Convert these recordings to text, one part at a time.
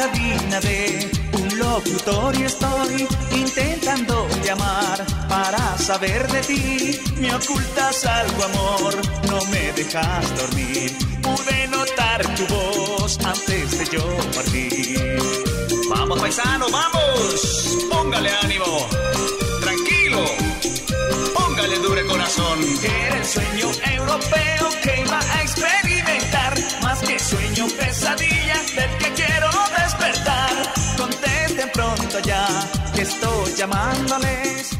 cabina de un locutorio estoy intentando llamar para saber de ti. Me ocultas algo, amor, no me dejas dormir. Pude notar tu voz antes de yo partir. Vamos, paisano, vamos. Póngale ánimo. Tranquilo. Póngale dure corazón. Era el sueño europeo que iba a experimentar. Más que sueño, pesadilla del que quiero. Que estoy llamándoles.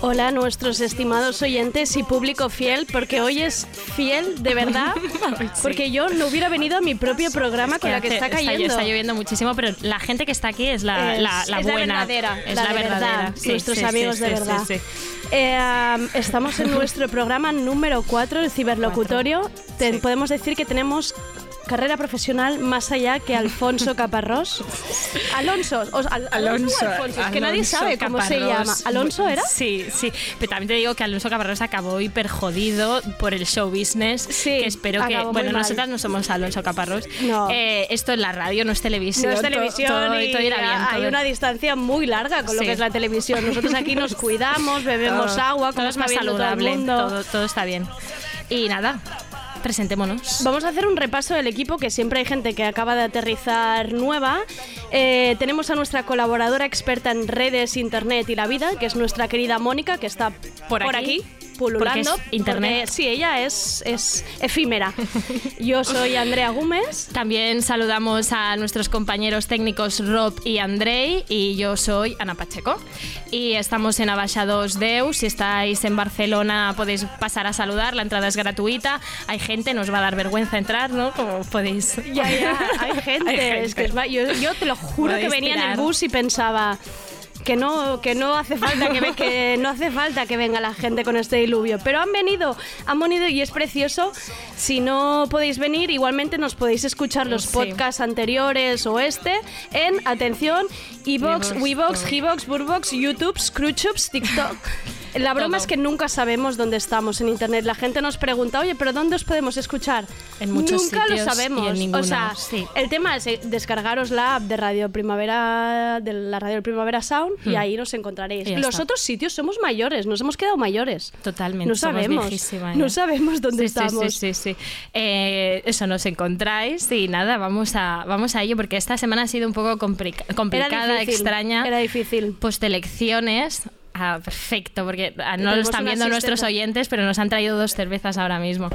Hola a nuestros estimados oyentes y público fiel, porque hoy es fiel de verdad, porque yo no hubiera venido a mi propio programa con la que está cayendo. Está lloviendo muchísimo, pero la gente que está aquí es la, Es- la, la es la buena. verdadera, Es la la, de verdad, verdadera. Sí, nuestros sí, amigos sí, de verdad. sí, sí. Eh, um, estamos en nuestro programa número 4, el ciberlocutorio. Te- Podemos decir que tenemos carrera profesional más allá que Alfonso Caparrós. Alonso, o- Al- Alonso, Alfonso, es que nadie sabe cómo se Caparrós. llama. ¿Alonso era? Sí, sí. Pero también te digo que Alonso Caparrós acabó hiper jodido por el show business. Sí, que espero que. Bueno, nosotras no somos Alonso Caparrós. No. Eh, esto es la radio, no es televisión. No es televisión todo, y todo irá bien. hay todo- una distancia muy larga con lo Sí. que es la televisión. Nosotros aquí nos cuidamos, bebemos agua, todo es más saludable. Todo, todo está bien. Y nada, presentémonos. Vamos a hacer un repaso del equipo, que siempre hay gente que acaba de aterrizar nueva. Eh, tenemos a nuestra colaboradora experta en redes, internet y la vida, que es nuestra querida Mónica, que está por, Por aquí. aquí, pululando. porque es internet. porque, sí, ella es, es efímera. Yo soy Andrea Gómez. También saludamos a nuestros compañeros técnicos Rob y Andrei y yo soy Ana Pacheco. Y estamos en Abaixados Deus. Si estáis en Barcelona podéis pasar a saludar, la entrada es gratuita. Hay gente, nos va a dar vergüenza entrar, ¿no? Como podéis. Ya, ya, hay gente. Hay gente. Es que va- yo, yo te lo juro que Podéis venía en el tirar. bus y pensaba que no, que no hace falta que, ve- que no hace falta que venga la gente con este diluvio. Pero han venido, han venido y es precioso. Si no podéis venir, igualmente nos podéis escuchar los Sí. podcasts anteriores o este en atención, Evox, todo. Hivox, Burbox, YouTube, Screwchups, TikTok. La broma Todo. es que nunca sabemos dónde estamos en internet. La gente nos pregunta, oye, pero ¿dónde os podemos escuchar? En muchos Nunca lo sitios y en sabemos. ninguno, o sea, sí. el tema es eh, descargaros la app de Radio Primavera, de la Radio Primavera Sound, y ahí nos encontraréis. Hmm. Los está. otros sitios somos mayores, nos hemos quedado mayores. Totalmente. No sabemos. viejísimas No sabemos dónde Sí, estamos. Sí, sí, sí. Eh, eso nos encontráis y nada, vamos a, vamos a ello porque esta semana ha sido un poco complica- complicada, difícil, extraña. era difícil. Postelecciones. Ah, perfecto, porque ah, no lo están viendo nuestros oyentes, pero nos han traído dos cervezas ahora mismo.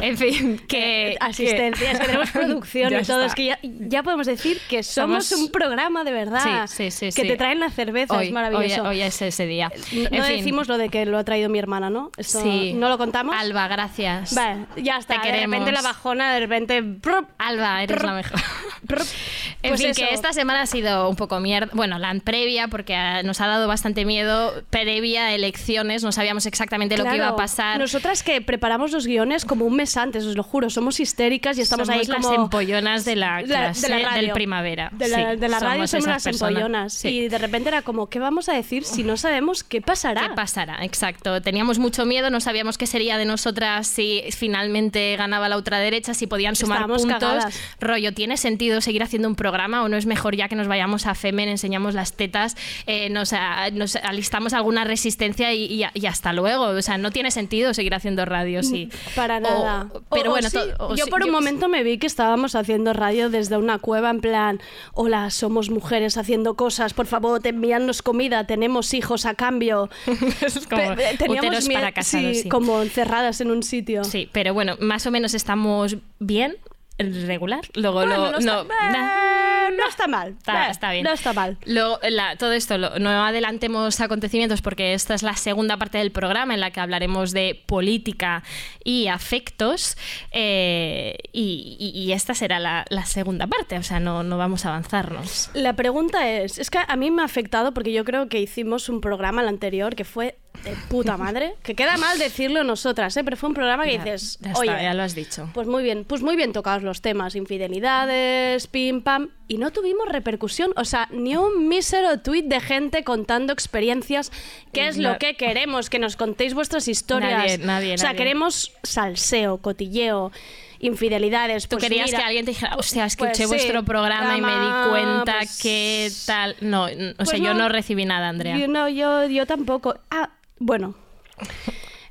En fin, que... Asistencia, es que tenemos producción Ya y todo. Es que ya, ya podemos decir que somos, Somos- un programa de verdad. Sí, sí, sí, Que sí. te traen la cerveza, Hoy, es maravilloso. Hoy, hoy es ese día. no En no fin, decimos lo de que lo ha traído mi hermana, ¿no? Esto Sí. no lo contamos. Alba, gracias. Vale, ya está. Te de repente la bajona, de repente. Alba, eres la mejor. En Pues fin, eso. que esta semana ha sido un poco mierda. Bueno, la previa, porque ah, nos ha dado bastante miedo. Previa a elecciones, no sabíamos exactamente lo que iba a pasar. Nosotras que preparamos los guiones como un mes antes, os lo juro, somos histéricas y estamos Somos ahí las como... empollonas de la clase radio. del primavera. De la, Sí, de la radio somos las personas. empollonas. Sí. Y de repente era como, ¿qué vamos a decir si no sabemos qué pasará? ¿Qué pasará? Exacto. Teníamos mucho miedo, no sabíamos qué sería de nosotras si finalmente ganaba la ultraderecha, si podían sumar Estábamos puntos. cagadas. Rollo, ¿tiene sentido seguir haciendo un programa o no es mejor ya que nos vayamos a Femen, enseñamos las tetas, eh, nos, a- nos alistamos alguna resistencia y, y- y hasta luego? O sea, no tiene sentido seguir haciendo radio, sí. Para O- nada. pero O- bueno, sí, to- o yo sí, por un momento me vi que estábamos haciendo radio desde una cueva en plan, hola, somos mujeres haciendo cosas, por favor, te envíanos comida, tenemos hijos a cambio. Es como Pe- teníamos miedo- para casados, sí, sí. como encerradas en un sitio. Sí, pero bueno, más o menos estamos bien, regular. Luego Bueno, lo, no, está, no, eh, nah. no está mal. Está, eh, está bien. No está mal. Lo- la- todo esto, lo- no adelantemos acontecimientos porque esta es la segunda parte del programa en la que hablaremos de política y afectos eh, y, y- y esta será la, la segunda parte, o sea, no, no vamos a avanzarnos. La pregunta es, es que a mí me ha afectado porque yo creo que hicimos un programa el anterior que fue de puta madre, que queda mal decirlo nosotras, ¿eh? pero fue un programa que Ya- dices, ya está, oye, ya lo has dicho. Pues muy bien, pues muy bien tocados los temas, infidelidades, pim pam, y no tuvimos repercusión, o sea, ni un mísero tuit de gente contando experiencias, que es No. lo que queremos, que nos contéis vuestras historias. Nadie, nadie, o sea, nadie. queremos salseo, cotilleo. infidelidades. Tú Pues querías mira, que alguien te dijera, hostia, escuché pues sí, vuestro programa y me di cuenta pues- que tal. No, o Pues sea, yo no. no recibí nada, Andrea. Yo, no, yo, yo tampoco. Ah, bueno.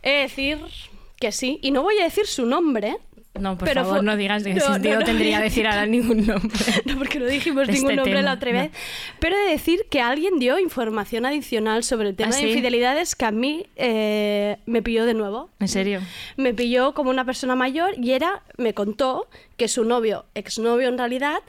He de decir que sí. Y no voy a decir su nombre. No, por pero favor, no digas que No, tendría a decir ahora ningún nombre. No, porque no dijimos Este ningún nombre tema, la otra vez. Pero he de decir que alguien dio información adicional sobre el tema ¿Ah, de sí? infidelidades que a mí eh, me pilló de nuevo. En serio. Me pilló como una persona mayor y era, me contó que su novio, exnovio en realidad,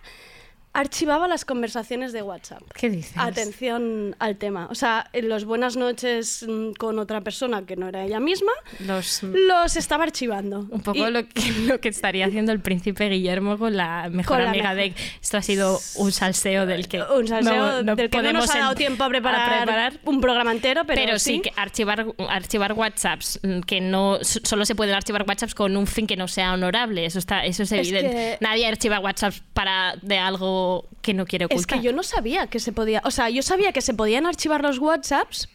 archivaba las conversaciones de WhatsApp. ¿Qué dices? Atención al tema. O sea, en los buenas noches mm, con otra persona que no era ella misma, Los, los estaba archivando. un poco Y- lo, que, lo que estaría haciendo el príncipe Guillermo con la mejor Con amiga de... Esto ha sido un salseo del que... un salseo del que no nos ha dado tiempo a preparar, a preparar. un programa entero, pero, Pero, sí, que archivar, archivar WhatsApps, mm, que no so- solo se pueden archivar WhatsApps con un fin que no sea honorable, eso está eso es Es evidente. que- Nadie archiva WhatsApps para de algo que no quiere Es ocultar. que yo no sabía que se podía, o sea, yo sabía que se podían archivar los WhatsApps,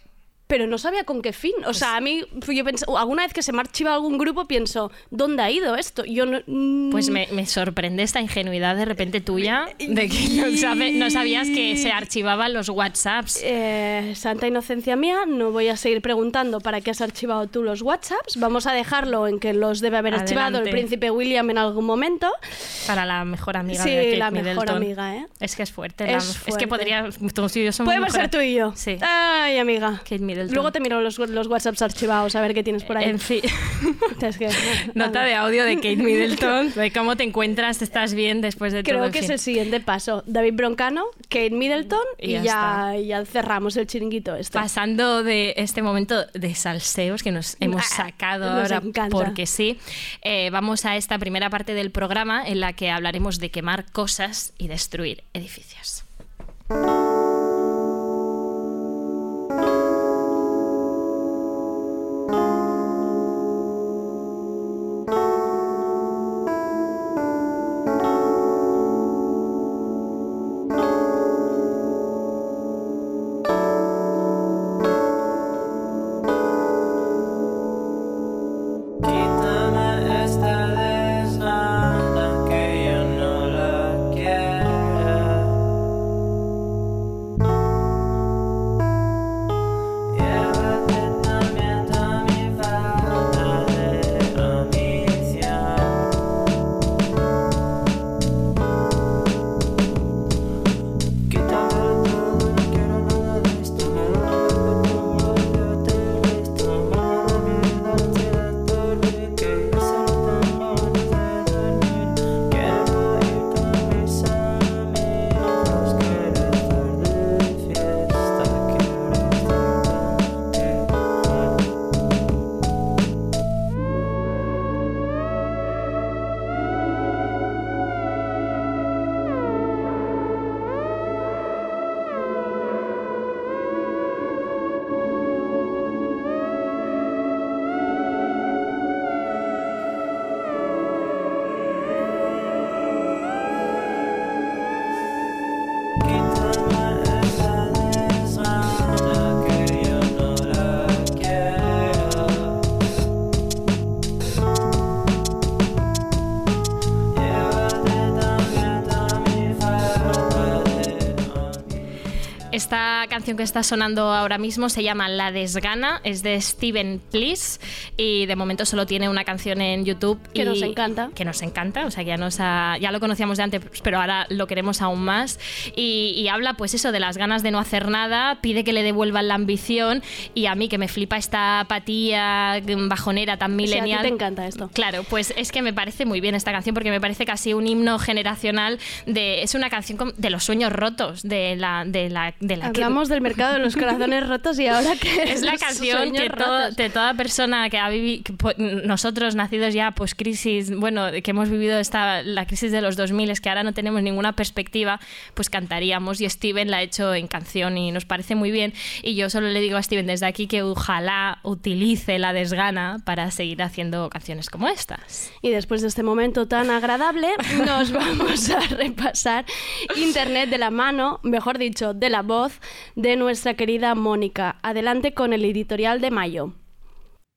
pero no sabía con qué fin. O sea, a mí, yo pensé, alguna vez que se me archiva algún grupo, pienso, ¿dónde ha ido esto? Yo no. mm, Pues me, me sorprende esta ingenuidad de repente tuya de que no, sabe- no sabías que se archivaban los WhatsApps. Eh, santa inocencia mía, no voy a seguir preguntando para qué has archivado tú los WhatsApps. Vamos a dejarlo en que los debe haber archivado el príncipe William en algún momento. Para la mejor amiga Sí, de Kate la mejor amiga, ¿eh? Es que es fuerte. la- Es que podría. Tú y yo somos Podemos ser tú y yo. Sí. Ay, amiga. Kate Luego te miro los, los WhatsApps archivados a ver qué tienes por ahí. En fin. Es que- Nota de audio de Kate Middleton, de cómo te encuentras, estás bien después de todo. Creo en que es el siguiente paso. David Broncano, Kate Middleton Y y, ya ya, cerramos el chiringuito este. Pasando de este momento de salseos que nos hemos Ah, sacado nos ahora encanta. porque sí, eh, vamos a esta primera parte del programa en la que hablaremos de quemar cosas y destruir edificios. Canción que está sonando ahora mismo se llama La Desgana, es de Steven Please y de momento solo tiene una canción en YouTube. Que y- nos encanta. Que nos encanta, o sea que ya, nos ha- ya lo conocíamos de antes, pero ahora lo queremos aún más. Y, y habla pues eso de las ganas de no hacer nada, pide que le devuelvan la ambición y a mí que me flipa esta apatía bajonera tan O sea, a ti millennial. te encanta esto. Claro, pues es que me parece muy bien esta canción porque me parece casi un himno generacional de es una canción de los sueños rotos de la de la de la que- Hablamos del mercado de los corazones rotos y ahora que es la canción que todo- de toda persona que ha vivido nosotros nacidos ya pues crisis bueno que hemos vivido esta la crisis de los 2000 es que ahora no tenemos ninguna perspectiva pues cantaríamos y Steven la ha hecho en canción y nos parece muy bien. Y yo solo le digo a Steven desde aquí que ojalá utilice la desgana para seguir haciendo canciones como estas. Y después de este momento tan agradable, nos vamos a repasar Internet de la mano, mejor dicho, de la voz de nuestra querida Mónica. Adelante con el editorial de mayo.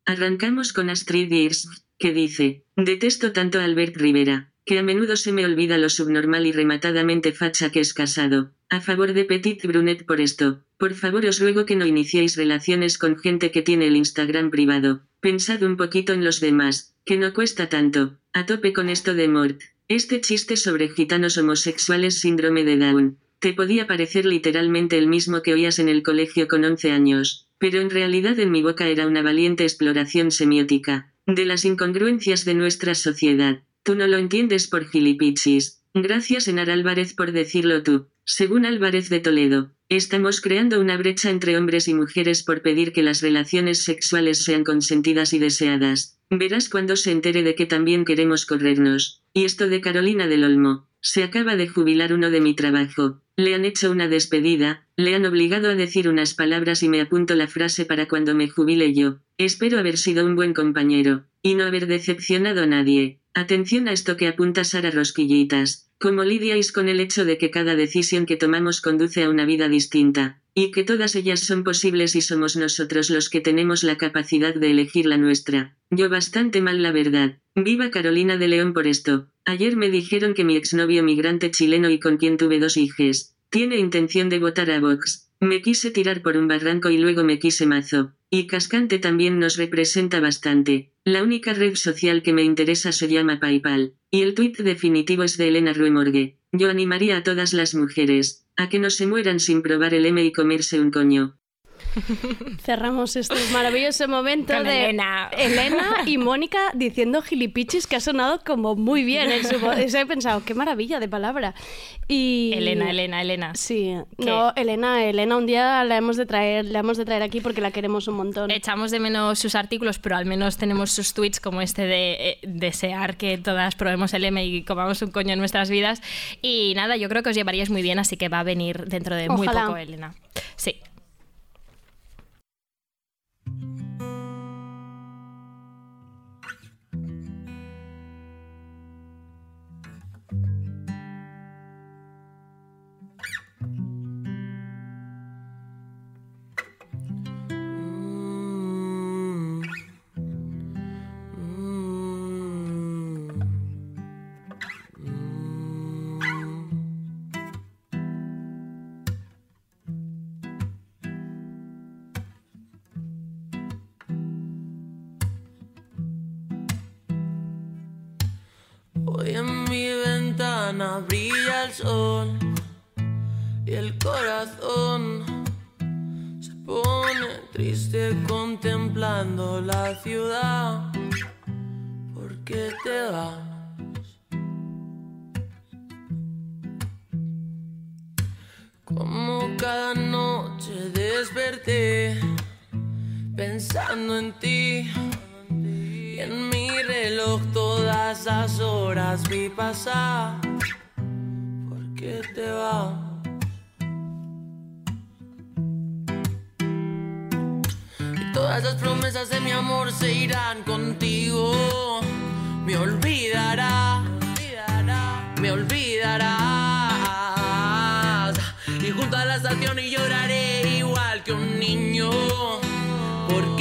Arrancamos con Astrid Ears. que dice, detesto tanto a Albert Rivera, que a menudo se me olvida lo subnormal y rematadamente facha que es casado. A favor de Petit Brunet por esto, por favor os ruego que no iniciéis relaciones con gente que tiene el Instagram privado. Pensad un poquito en los demás, que no cuesta tanto. A tope con esto de Mort. Este chiste sobre gitanos homosexuales síndrome de Down. Te podía parecer literalmente el mismo que oías en el colegio con 11 años, pero en realidad en mi boca era una valiente exploración semiótica, de las incongruencias de nuestra sociedad. Tú no lo entiendes por gilipichis. Gracias Enar Álvarez por decirlo tú. Según Álvarez de Toledo, estamos creando una brecha entre hombres y mujeres por pedir que las relaciones sexuales sean consentidas y deseadas. Verás cuando se entere de que también queremos corrernos. Y esto de Carolina del Olmo. Se acaba de jubilar uno de mi trabajo. Le han hecho una despedida, le han obligado a decir unas palabras y me apunto la frase para cuando me jubile yo. Espero haber sido un buen compañero, y no haber decepcionado a nadie. Atención a esto que apunta Sara Rosquillitas. ¿Cómo lidiáis con el hecho de que cada decisión que tomamos conduce a una vida distinta? Y que todas ellas son posibles y somos nosotros los que tenemos la capacidad de elegir la nuestra. Yo bastante mal la verdad. Viva Carolina de León por esto. Ayer me dijeron que mi exnovio migrante chileno y con quien tuve dos hijes, tiene intención de votar a Vox. Me quise tirar por un barranco y luego me quise mazo. Y Cascante también nos representa bastante. La única red social que me interesa se llama PayPal. Y el tuit definitivo es de Elena Ruemorgue. Yo animaría a todas las mujeres a que no se mueran sin probar el M y comerse un coño. Cerramos este maravilloso momento Con de Elena. Elena y Mónica diciendo gilipichis que ha sonado como muy bien en su voz. He pensado, qué maravilla de palabra. Y... Elena, Elena, Elena. Sí, no, Elena, Elena un día la hemos de traer, la hemos de traer aquí porque la queremos un montón. Echamos de menos sus artículos, pero al menos tenemos sus tweets como este de eh, desear que todas probemos el M y comamos un coño en nuestras vidas. Y nada, yo creo que os llevaríais muy bien, así que va a venir dentro de muy Ojalá. poco, Elena. Sí. Corazón se pone triste contemplando la ciudad. ¿Por qué te vas? Como cada noche desperté pensando en ti. Y en mi reloj todas las horas vi pasar. ¿Por qué te vas? Todas las promesas de mi amor se irán contigo. Me olvidará, me olvidarás. Y junto a la estación y lloraré igual que un niño. ¿Por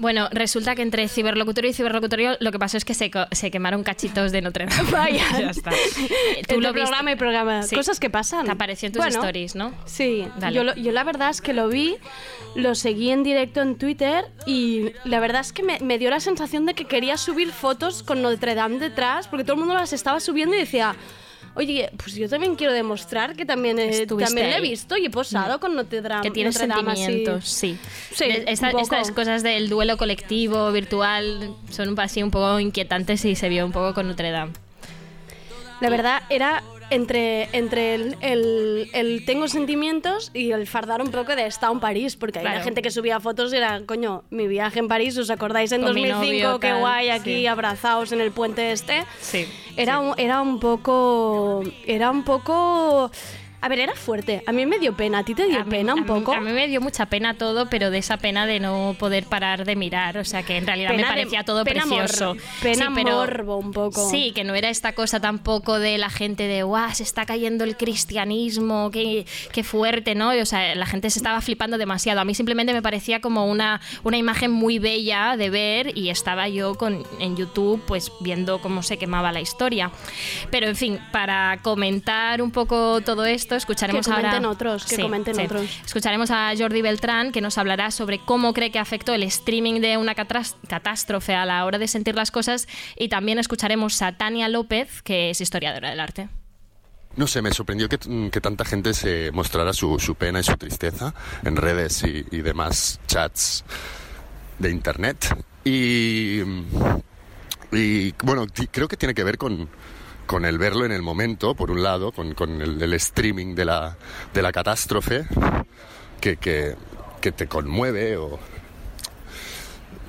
Bueno, resulta que entre ciberlocutorio y ciberlocutorio lo que pasó es que se, se quemaron cachitos de Notre Dame. Vaya. ya está. Eh, Entre programa y programa. Cosas que pasan. Te apareció en tus Bueno, stories, ¿no? Sí, lo- yo la verdad es que lo vi, lo seguí en directo en Twitter y la verdad es que me, me dio la sensación de que quería subir fotos con Notre Dame detrás porque todo el mundo las estaba subiendo y decía, oye, pues yo también quiero demostrar que también, Estuviste también le he visto y he posado con Notre Dame. Que así. sentimientos, sí. Esta- estas cosas del duelo colectivo, virtual, son así un poco inquietantes y se vio un poco con Notre Dame. La verdad era entre, entre el, el- el tengo sentimientos y el fardar un poco de estado en París, porque hay Claro. gente que subía fotos y era, coño, mi viaje en París, ¿os acordáis en Con mi 2005? novio, qué tal, guay, aquí sí. abrazados en el puente este. Sí. Era, un, era un poco... Era un poco... A ver, era fuerte. A mí me dio pena. ¿A ti te dio A mí- pena a un mí- poco? A mí me dio mucha pena todo, pero de esa pena de no poder parar de mirar. O sea, que en realidad Pena me de- parecía todo pena precioso. mor- pena Sí, pero- morbo un poco. Sí, que no era esta cosa tampoco de la gente de, guau, se está cayendo el cristianismo, qué, qué fuerte, ¿no? O sea, la gente se estaba flipando demasiado. A mí simplemente me parecía como una, una imagen muy bella de ver y estaba yo con, en YouTube pues viendo cómo se quemaba la historia. Pero en fin, para comentar un poco todo esto, escucharemos Que comenten ahora... otros, que comenten otros. Escucharemos a Jordi Beltrán que nos hablará sobre cómo cree que afectó el streaming de una catástrofe a la hora de sentir las cosas y también escucharemos a Tania López, que es historiadora del arte. No sé, me sorprendió que, que tanta gente se mostrara su, su pena y su tristeza en redes y, y demás chats de internet. Y, y bueno, creo que tiene que ver con, con el verlo en el momento, por un lado, con, el, streaming de la, de la catástrofe, que, que, que te conmueve o...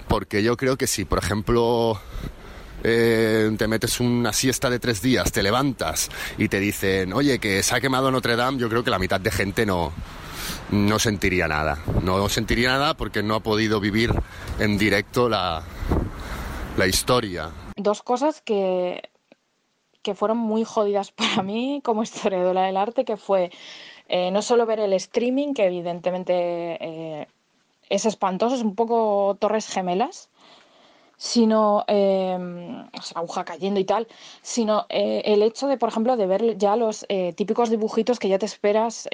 Porque yo creo que si, por ejemplo, eh, te metes una siesta de tres días, te levantas y te dicen, oye, que se ha quemado Notre Dame, yo creo que la mitad de gente no, no sentiría nada. No sentiría nada porque no ha podido vivir en directo la, la historia. dos cosas que, que fueron muy jodidas para mí como historiadora del arte, que fue eh, no solo ver el streaming, que evidentemente eh, es espantoso, es un poco torres gemelas, sino eh, o sea, aguja cayendo y tal, sino eh, el hecho de, por ejemplo, de ver ya los típicos dibujitos que ya te esperas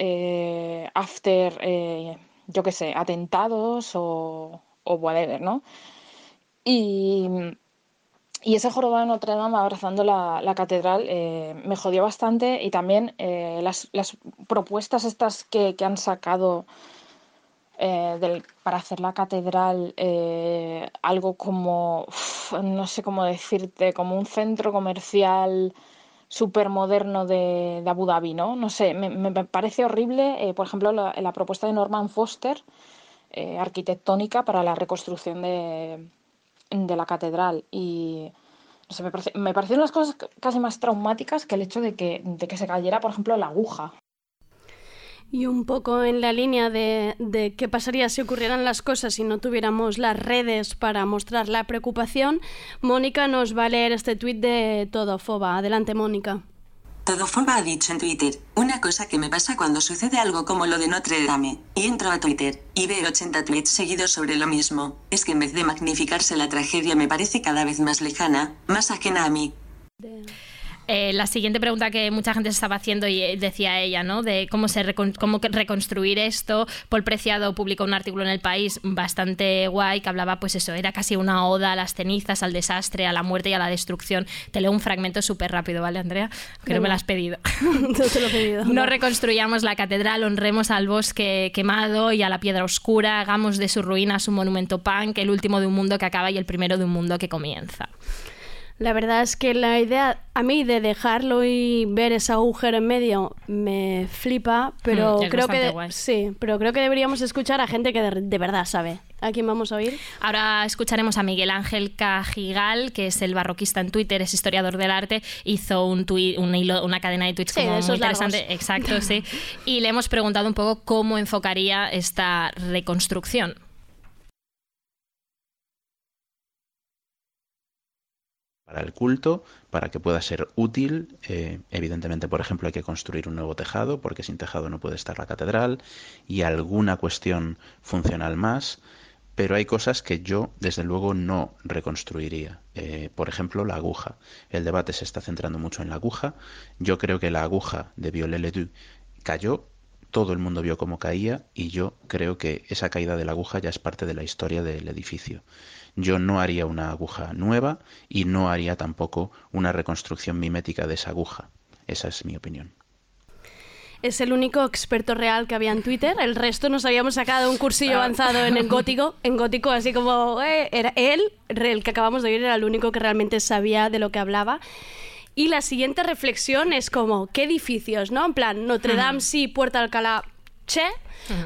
after, yo qué sé, atentados o, o whatever, ¿no? Y, y ese jorobado de Notre Dame abrazando la, la catedral eh, me jodió bastante y también eh, las, las propuestas estas que, que han sacado eh, del- para hacer la catedral algo como, no sé cómo decirte, como un centro comercial súper moderno de, de Abu Dhabi, ¿no? No sé, me, me- parece horrible, por ejemplo, la, propuesta de Norman Foster, arquitectónica para la reconstrucción de, de la catedral y no sé, me, me parecieron las cosas casi más traumáticas que el hecho de que, de que se cayera, por ejemplo, la aguja. Y un poco en la línea de, de qué pasaría si ocurrieran las cosas si no tuviéramos las redes para mostrar la preocupación, Mónica nos va a leer este tuit de Todofoba. Adelante, Mónica. Todofoba ha dicho en Twitter, una cosa que me pasa cuando sucede algo como lo de Notre Dame, y entro a Twitter, y veo 80 tweets seguidos sobre lo mismo, es que en vez de magnificarse la tragedia me parece cada vez más lejana, más ajena a mí. Eh, la siguiente pregunta que mucha gente se estaba haciendo y eh, decía ella, ¿no? De cómo se recon- cómo reconstruir esto. Paul Preciado publicó un artículo en El País bastante guay que hablaba, pues eso, era casi una oda a las cenizas, al desastre, a la muerte y a la destrucción. Te leo un fragmento súper rápido, ¿vale, Andrea? Que no me lo has pedido. No te lo he pedido. No reconstruyamos la catedral, honremos al bosque quemado y a la piedra oscura, hagamos de sus ruinas un monumento punk, el último de un mundo que acaba y el primero de un mundo que comienza. La verdad es que la idea a mí de dejarlo y ver ese agujero en medio me flipa, pero Mm, es creo que guay. sí, pero creo que deberíamos escuchar a gente que de, de verdad sabe. ¿A quién vamos a oír? Ahora escucharemos a Miguel Ángel Cajigal, que es el barroquista en Twitter, es historiador del arte, hizo un tuit- un hilo- una cadena de tweets Sí, como de muy interesante, largos. exacto, sí, y le hemos preguntado un poco cómo enfocaría esta reconstrucción. Para el culto, para que pueda ser útil. Eh, evidentemente, por ejemplo, hay que construir un nuevo tejado, porque sin tejado no puede estar la catedral, y alguna cuestión funcional más, pero hay cosas que yo, desde luego, no reconstruiría. Eh, por ejemplo, la aguja. El debate se está centrando mucho en la aguja. Yo creo que la aguja de Viollet-le-Duc cayó, todo el mundo vio cómo caía, y yo creo que esa caída de la aguja ya es parte de la historia del edificio. Yo no haría una aguja nueva y no haría tampoco una reconstrucción mimética de esa aguja. Esa es mi opinión. Es el único experto real que había en Twitter. El resto nos habíamos sacado un cursillo Ah. avanzado en el gótico. En gótico, así como eh, era él, el que acabamos de oír, era el único que realmente sabía de lo que hablaba. Y la siguiente reflexión es como, ¿qué edificios, no? En plan, Notre Dame sí, Puerta Alcalá, che.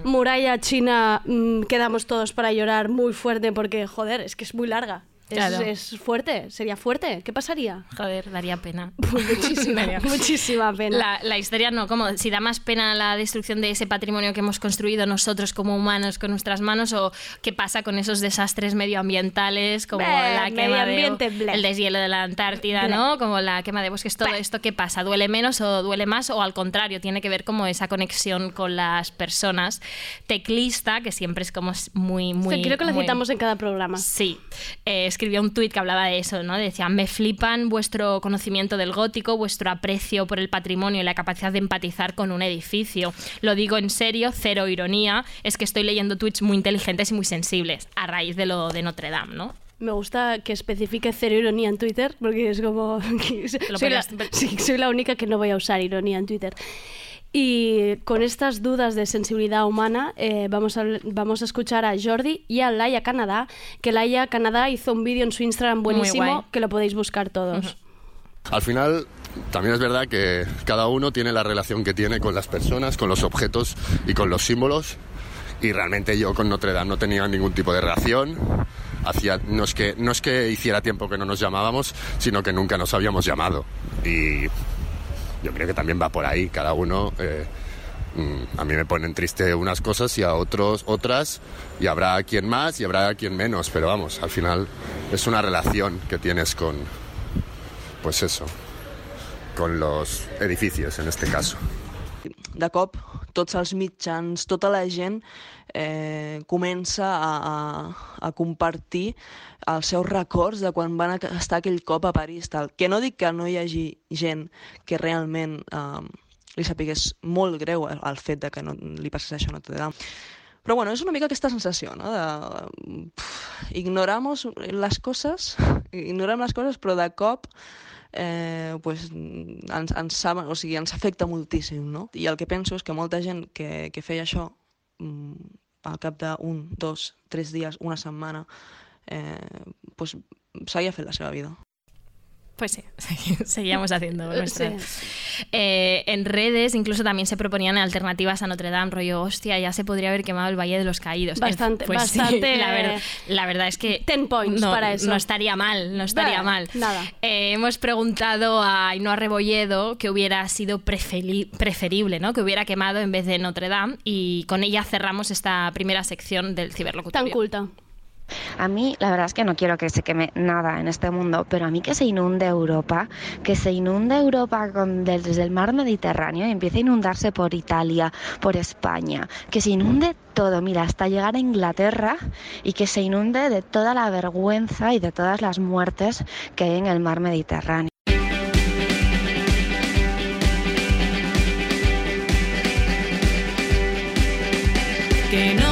Muralla China, mm, quedamos todos para llorar muy fuerte porque, joder, es que es muy larga. Es, Claro. es fuerte, sería fuerte. ¿Qué pasaría? Joder, daría pena. Muchísima, muchísima pena. La, la historia no, como si da más pena la destrucción de ese patrimonio que hemos construido nosotros como humanos con nuestras manos o qué pasa con esos desastres medioambientales como Bleh, la quema medio de bleh. el deshielo de la Antártida, Bleh. ¿no? Como la quema de bosques, todo esto qué pasa, duele menos o duele más o al contrario, tiene que ver como esa conexión con las personas. Teclista, que siempre es como muy muy Sí, creo que la muy- citamos en cada programa. Sí, eh, escribió un tuit que hablaba de eso, ¿no? Decía, me flipan vuestro conocimiento del gótico, vuestro aprecio por el patrimonio y la capacidad de empatizar con un edificio. Lo digo en serio, cero ironía, es que estoy leyendo tweets muy inteligentes y muy sensibles a raíz de lo de Notre Dame, ¿no? Me gusta que especifique cero ironía en Twitter, porque es como... soy, la, soy la única que no voy a usar ironía en Twitter. Y con estas dudas de sensibilidad humana, eh, vamos, a, vamos a escuchar a Jordi y a Laia Canadá, que Laia Canadá hizo un vídeo en su Instagram buenísimo, que lo podéis buscar todos. Al final, también es verdad que cada uno tiene la relación que tiene con las personas, con los objetos y con los símbolos. Y realmente yo con Notre Dame no tenía ningún tipo de relación. Hacía, no, es que, no es que hiciera tiempo que no nos llamábamos, sino que nunca nos habíamos llamado. Y yo creo que también va por ahí. Cada uno. eh, mm, a mí me ponen triste unas cosas y a otros otras. Y habrá quien más y habrá quien menos. Pero vamos, al final es una relación que tienes con, pues eso, con los edificios en este caso. de cop tots els mitjans, tota la gent eh, comença a, a, a compartir els seus records de quan van estar aquell cop a París. Tal. Que no dic que no hi hagi gent que realment eh, li sapigués molt greu el, el fet de que no li passés això a Notre Dame. Però bueno, és una mica aquesta sensació, no? De, pff, ignoramos les coses, ignorem les coses, però de cop eh, pues, ens, ens, saben, o sigui, ens afecta moltíssim, no? I el que penso és que molta gent que, que feia això mm, al cap d'un, dos, tres dies, una setmana, eh, pues, seguia fent la seva vida. Pues sí, seguíamos haciendo. Sí. Eh, en redes incluso también se proponían alternativas a Notre Dame, rollo, hostia, ya se podría haber quemado el Valle de los Caídos. Bastante, Pues sí, bastante, la, ver- eh, la verdad es que... Ten points no, para eso. no estaría mal, no estaría mal. nada. Eh, hemos preguntado a Ainhoa Rebolledo que hubiera sido preferi- preferible, ¿no? Que hubiera quemado en vez de Notre Dame y con ella cerramos esta primera sección del ciberlocutorio. Tan culta. A mí, la verdad es que no quiero que se queme nada en este mundo, pero a mí que se inunde Europa, que se inunde Europa con- desde el mar Mediterráneo y empiece a inundarse por Italia, por España, que se inunde todo, mira, hasta llegar a Inglaterra y que se inunde de toda la vergüenza y de todas las muertes que hay en el mar Mediterráneo. Que no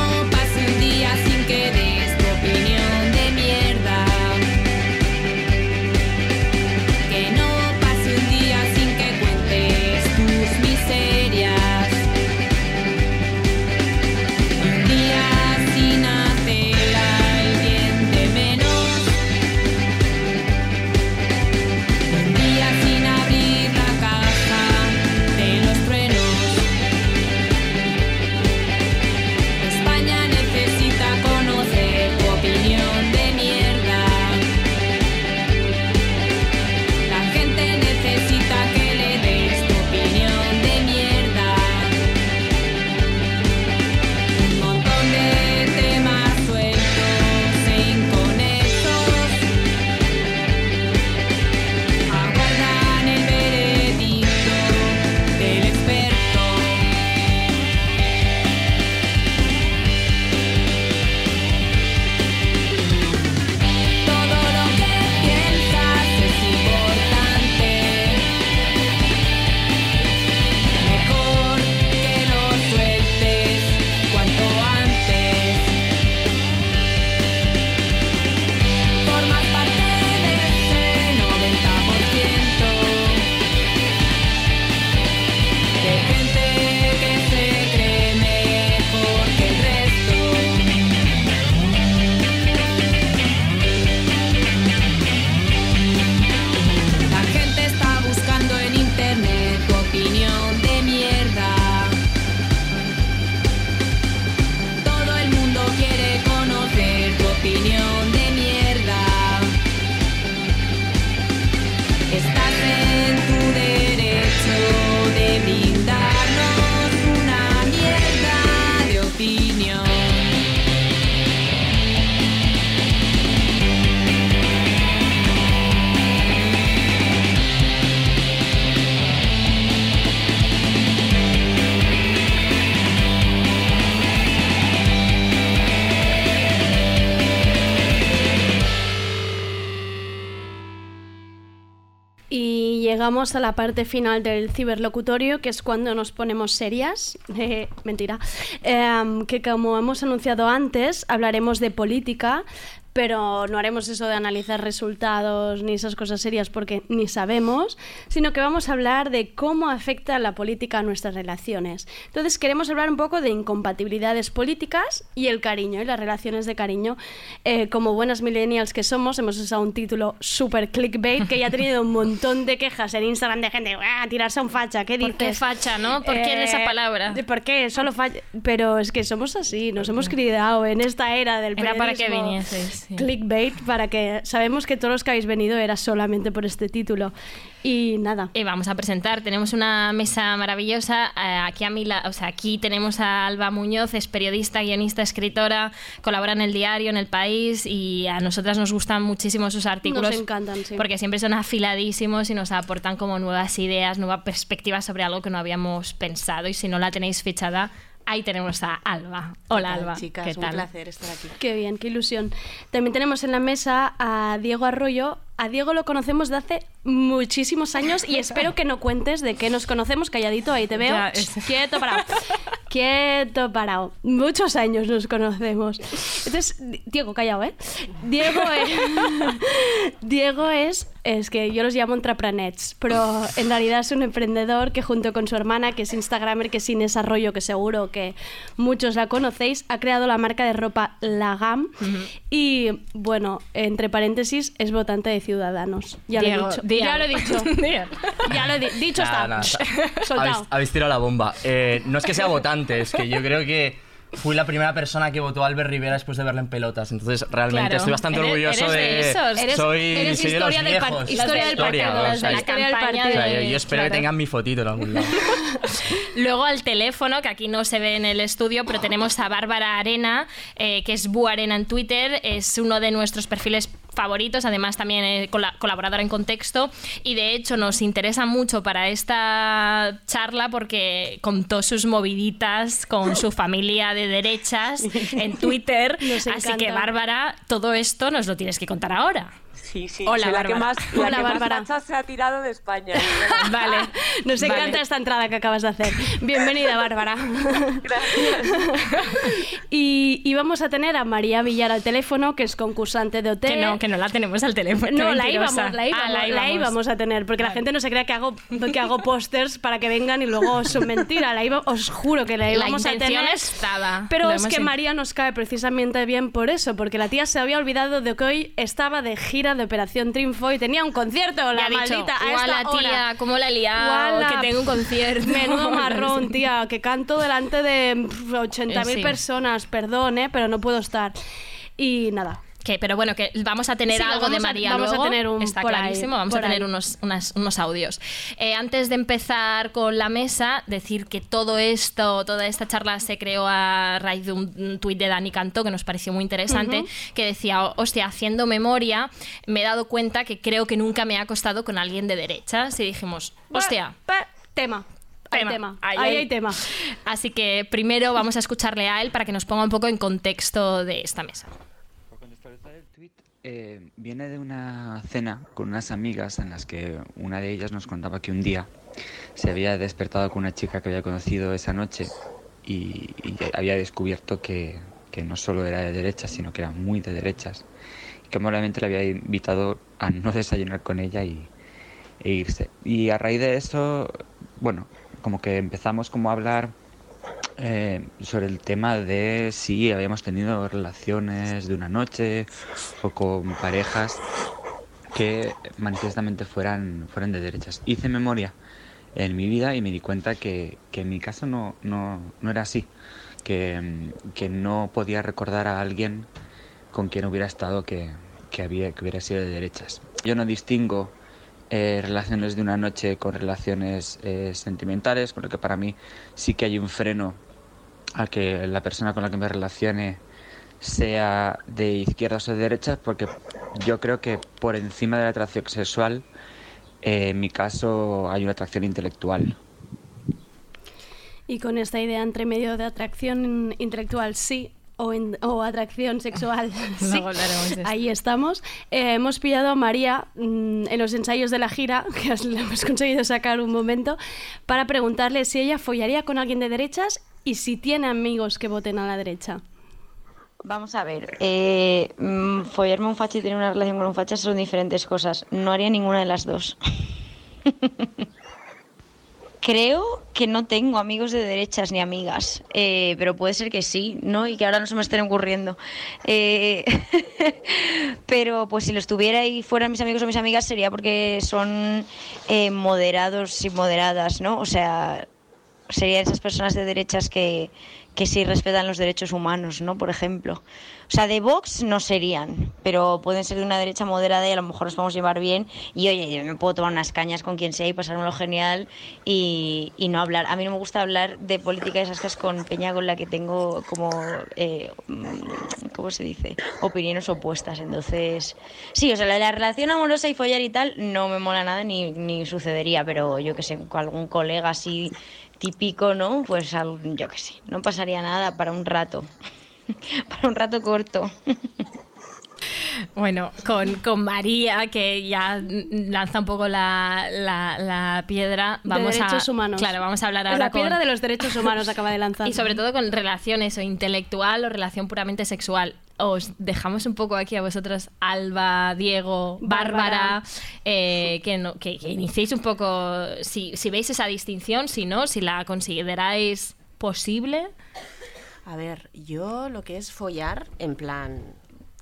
a la parte final del ciberlocutorio, que es cuando nos ponemos serias. Eh, mentira. Em, que como hemos anunciado antes, hablaremos de política, pero no haremos eso de analizar resultados ni esas cosas serias porque ni sabemos, sino que vamos a hablar de cómo afecta la política a nuestras relaciones. Entonces queremos hablar un poco de incompatibilidades políticas y el cariño y las relaciones de cariño. Eh, como buenas millennials que somos, hemos usado un título super clickbait que ya ha tenido un montón de quejas en Instagram de gente, "Ah, tirarse a un facha, ¿qué dices? ¿Por qué facha, no? ¿Por qué esa palabra? de ¿Por qué? Solo facha. Pero es que somos así, nos hemos criado en esta era del Era para que periodismo vinieseis. Sí. clickbait para que sabemos que todos los que habéis venido era solamente por este título y nada Y vamos a presentar, tenemos una mesa maravillosa. eh, aquí a mi la- o sea, aquí tenemos a Alba Muñoz, es periodista, guionista, escritora, colabora en el diario, en el país y a nosotras nos gustan muchísimo sus artículos. Nos encantan, sí. Porque siempre son afiladísimos y nos aportan como nuevas ideas, nueva perspectiva sobre algo que no habíamos pensado. Y si no la tenéis fichada, ahí tenemos a Alba. Hola, tal, Alba. chicas? ¿Qué Un tal? placer estar aquí. qué bien qué ilusión también tenemos en la mesa a Diego Arroyo a Diego lo conocemos de hace muchísimos años y espero que no cuentes de qué nos conocemos calladito ahí te veo. Ya, es- quieto parado. Quieto parado. Muchos años nos conocemos. Entonces Di- Diego callado eh Diego es Diego es es que yo los llamo intraprenets, pero en realidad es un emprendedor que junto con su hermana, que es Instagramer, que es Inés Arroyo, que seguro que muchos la conocéis, ha creado la marca de ropa Lagam. Y, bueno, entre paréntesis, es votante de Ciudadanos. Ya Diego, lo he dicho. Diego. Ya lo he dicho. Ya lo he di- dicho está. Está- habéis, Soltado. habéis tirado la bomba. Eh, no es que sea votante, es que yo creo que fui la primera persona que votó a Albert Rivera después de verla en pelotas. Entonces, realmente Claro. estoy bastante Eres- orgulloso eres de esos. Eres- soy, eres soy de los historia del viejos. historia del Historia, partido, o las de sea, la historia del campaña o sea, partido. yo, yo espero Claro. que tengan mi fotito en algún lado. Luego al teléfono, que aquí no se ve en el estudio, pero tenemos a Bárbara Arena, eh, que es Bu Arena en Twitter, es uno de nuestros perfiles favoritos, además también eh, cola- colaboradora en contexto y de hecho nos interesa mucho para esta charla porque contó sus moviditas con su familia de derechas en Twitter, así que. Bárbara, todo esto nos lo tienes que contar ahora. Sí, sí. Hola, soy la que más, la Hola, que más Bárbara. fachas se ha tirado de España. Vale, Nos Vale. encanta esta entrada que acabas de hacer. Bienvenida, Bárbara. Gracias. y, y vamos a tener a María Villar al teléfono, que es concursante de OT. Que no, que no la tenemos al teléfono. No, la íbamos, la íbamos, Ah, la íbamos a tener, porque la gente no se crea que hago, que hago pósters para que vengan y luego son mentira. La iba, os juro que la La íbamos a intención tener. estaba. Pero es que María nos cae precisamente bien por eso, porque la tía se había olvidado de que hoy estaba de gira de Operación Triunfo y tenía un concierto, Me la maldita, a "Guala, esta hora". tía, cómo la he liado, Guala, que tengo un concierto. Menudo marrón, tía, que canto delante de pff, 80.000 Eh, sí. personas, perdón, ¿eh? pero no puedo estar. Y nada, Que, pero bueno, que vamos a tener Sí, algo de vamos a- María vamos a tener un está por ahí, clarísimo, vamos a tener unos, unas- unos audios. Eh, antes de empezar con la mesa, decir que todo esto, toda esta charla se creó a raíz de un, tuit de Dani Cantó que nos pareció muy interesante, que decía, hostia, haciendo memoria, me he dado cuenta que creo que nunca me ha acostado con alguien de derechas y dijimos, hostia, Pa- tema. Hay Tema. tema. Ahí Ahí hay- hay tema. Así que primero vamos a escucharle a él para que nos ponga un poco en contexto de esta mesa. Por contextualizar el tweet, eh, viene de una cena con unas amigas en las que una de ellas nos contaba que un día se había despertado con una chica que había conocido esa noche y, había descubierto que, que no solo era de derechas, sino que era muy de derechas. Y que amablemente le había invitado a no desayunar con ella y, e irse. Y a raíz de eso, bueno, como que empezamos como a hablar eh, sobre el tema de si habíamos tenido relaciones de una noche o con parejas que manifiestamente fueran, fueran de derechas. Hice memoria en mi vida y me di cuenta que, que en mi caso no, no, no era así, que, que no podía recordar a alguien con quien hubiera estado que, que, había, que hubiera sido de derechas. Yo no distingo eh, relaciones de una noche con relaciones eh, sentimentales, con lo que para mí sí que hay un freno a que la persona con la que me relacione sea de izquierdas o de derechas, porque yo creo que por encima de la atracción sexual, eh, en mi caso hay una atracción intelectual. Y con esta idea entre medio de atracción intelectual, sí, o, en- o atracción sexual. Sí. Ahí estamos. Eh, hemos pillado a María mm, en los ensayos de la gira, que le hemos conseguido sacar un momento, para preguntarle si ella follaría con alguien de derechas y si tiene amigos que voten a la derecha. Vamos a ver, eh, mm, follarme un facha y tener una relación con un facha son diferentes cosas. No haría ninguna de las dos. Creo que no tengo amigos de derechas ni amigas, eh, pero puede ser que sí, ¿no? Y que ahora no se me estén ocurriendo. Eh, pero pues si los tuviera y fueran mis amigos o mis amigas sería porque son eh, moderados y moderadas, ¿no? O sea, serían esas personas de derechas que, que sí respetan los derechos humanos, ¿no? Por ejemplo. O sea, de Vox no serían, pero pueden ser de una derecha moderada y a lo mejor nos podemos llevar bien. Y oye, yo me puedo tomar unas cañas con quien sea y pasármelo genial y, y no hablar. A mí no me gusta hablar de política y esas cosas con Peña con la que tengo como, eh, mm, ¿cómo se dice? Opiniones opuestas. Entonces, sí, o sea, la, la relación amorosa y follar y tal no me mola nada ni, ni sucedería, pero yo que sé, con algún colega así típico, ¿no? Pues al- yo que sé, no pasaría nada para un rato. para un rato corto. Bueno, con, con María, que ya lanza un poco la, la- la piedra, De vamos derechos a, humanos. Claro, vamos a hablar ahora La piedra con- de los derechos humanos acaba de lanzar. Y sobre todo con relaciones o intelectual o relación puramente sexual. Os dejamos un poco aquí a vosotros, Alba, Diego, Bárbara, Bárbara. eh, que, no- que- que iniciéis un poco, si, si veis esa distinción, si no, si la consideráis posible. A ver, yo lo que es follar, en plan,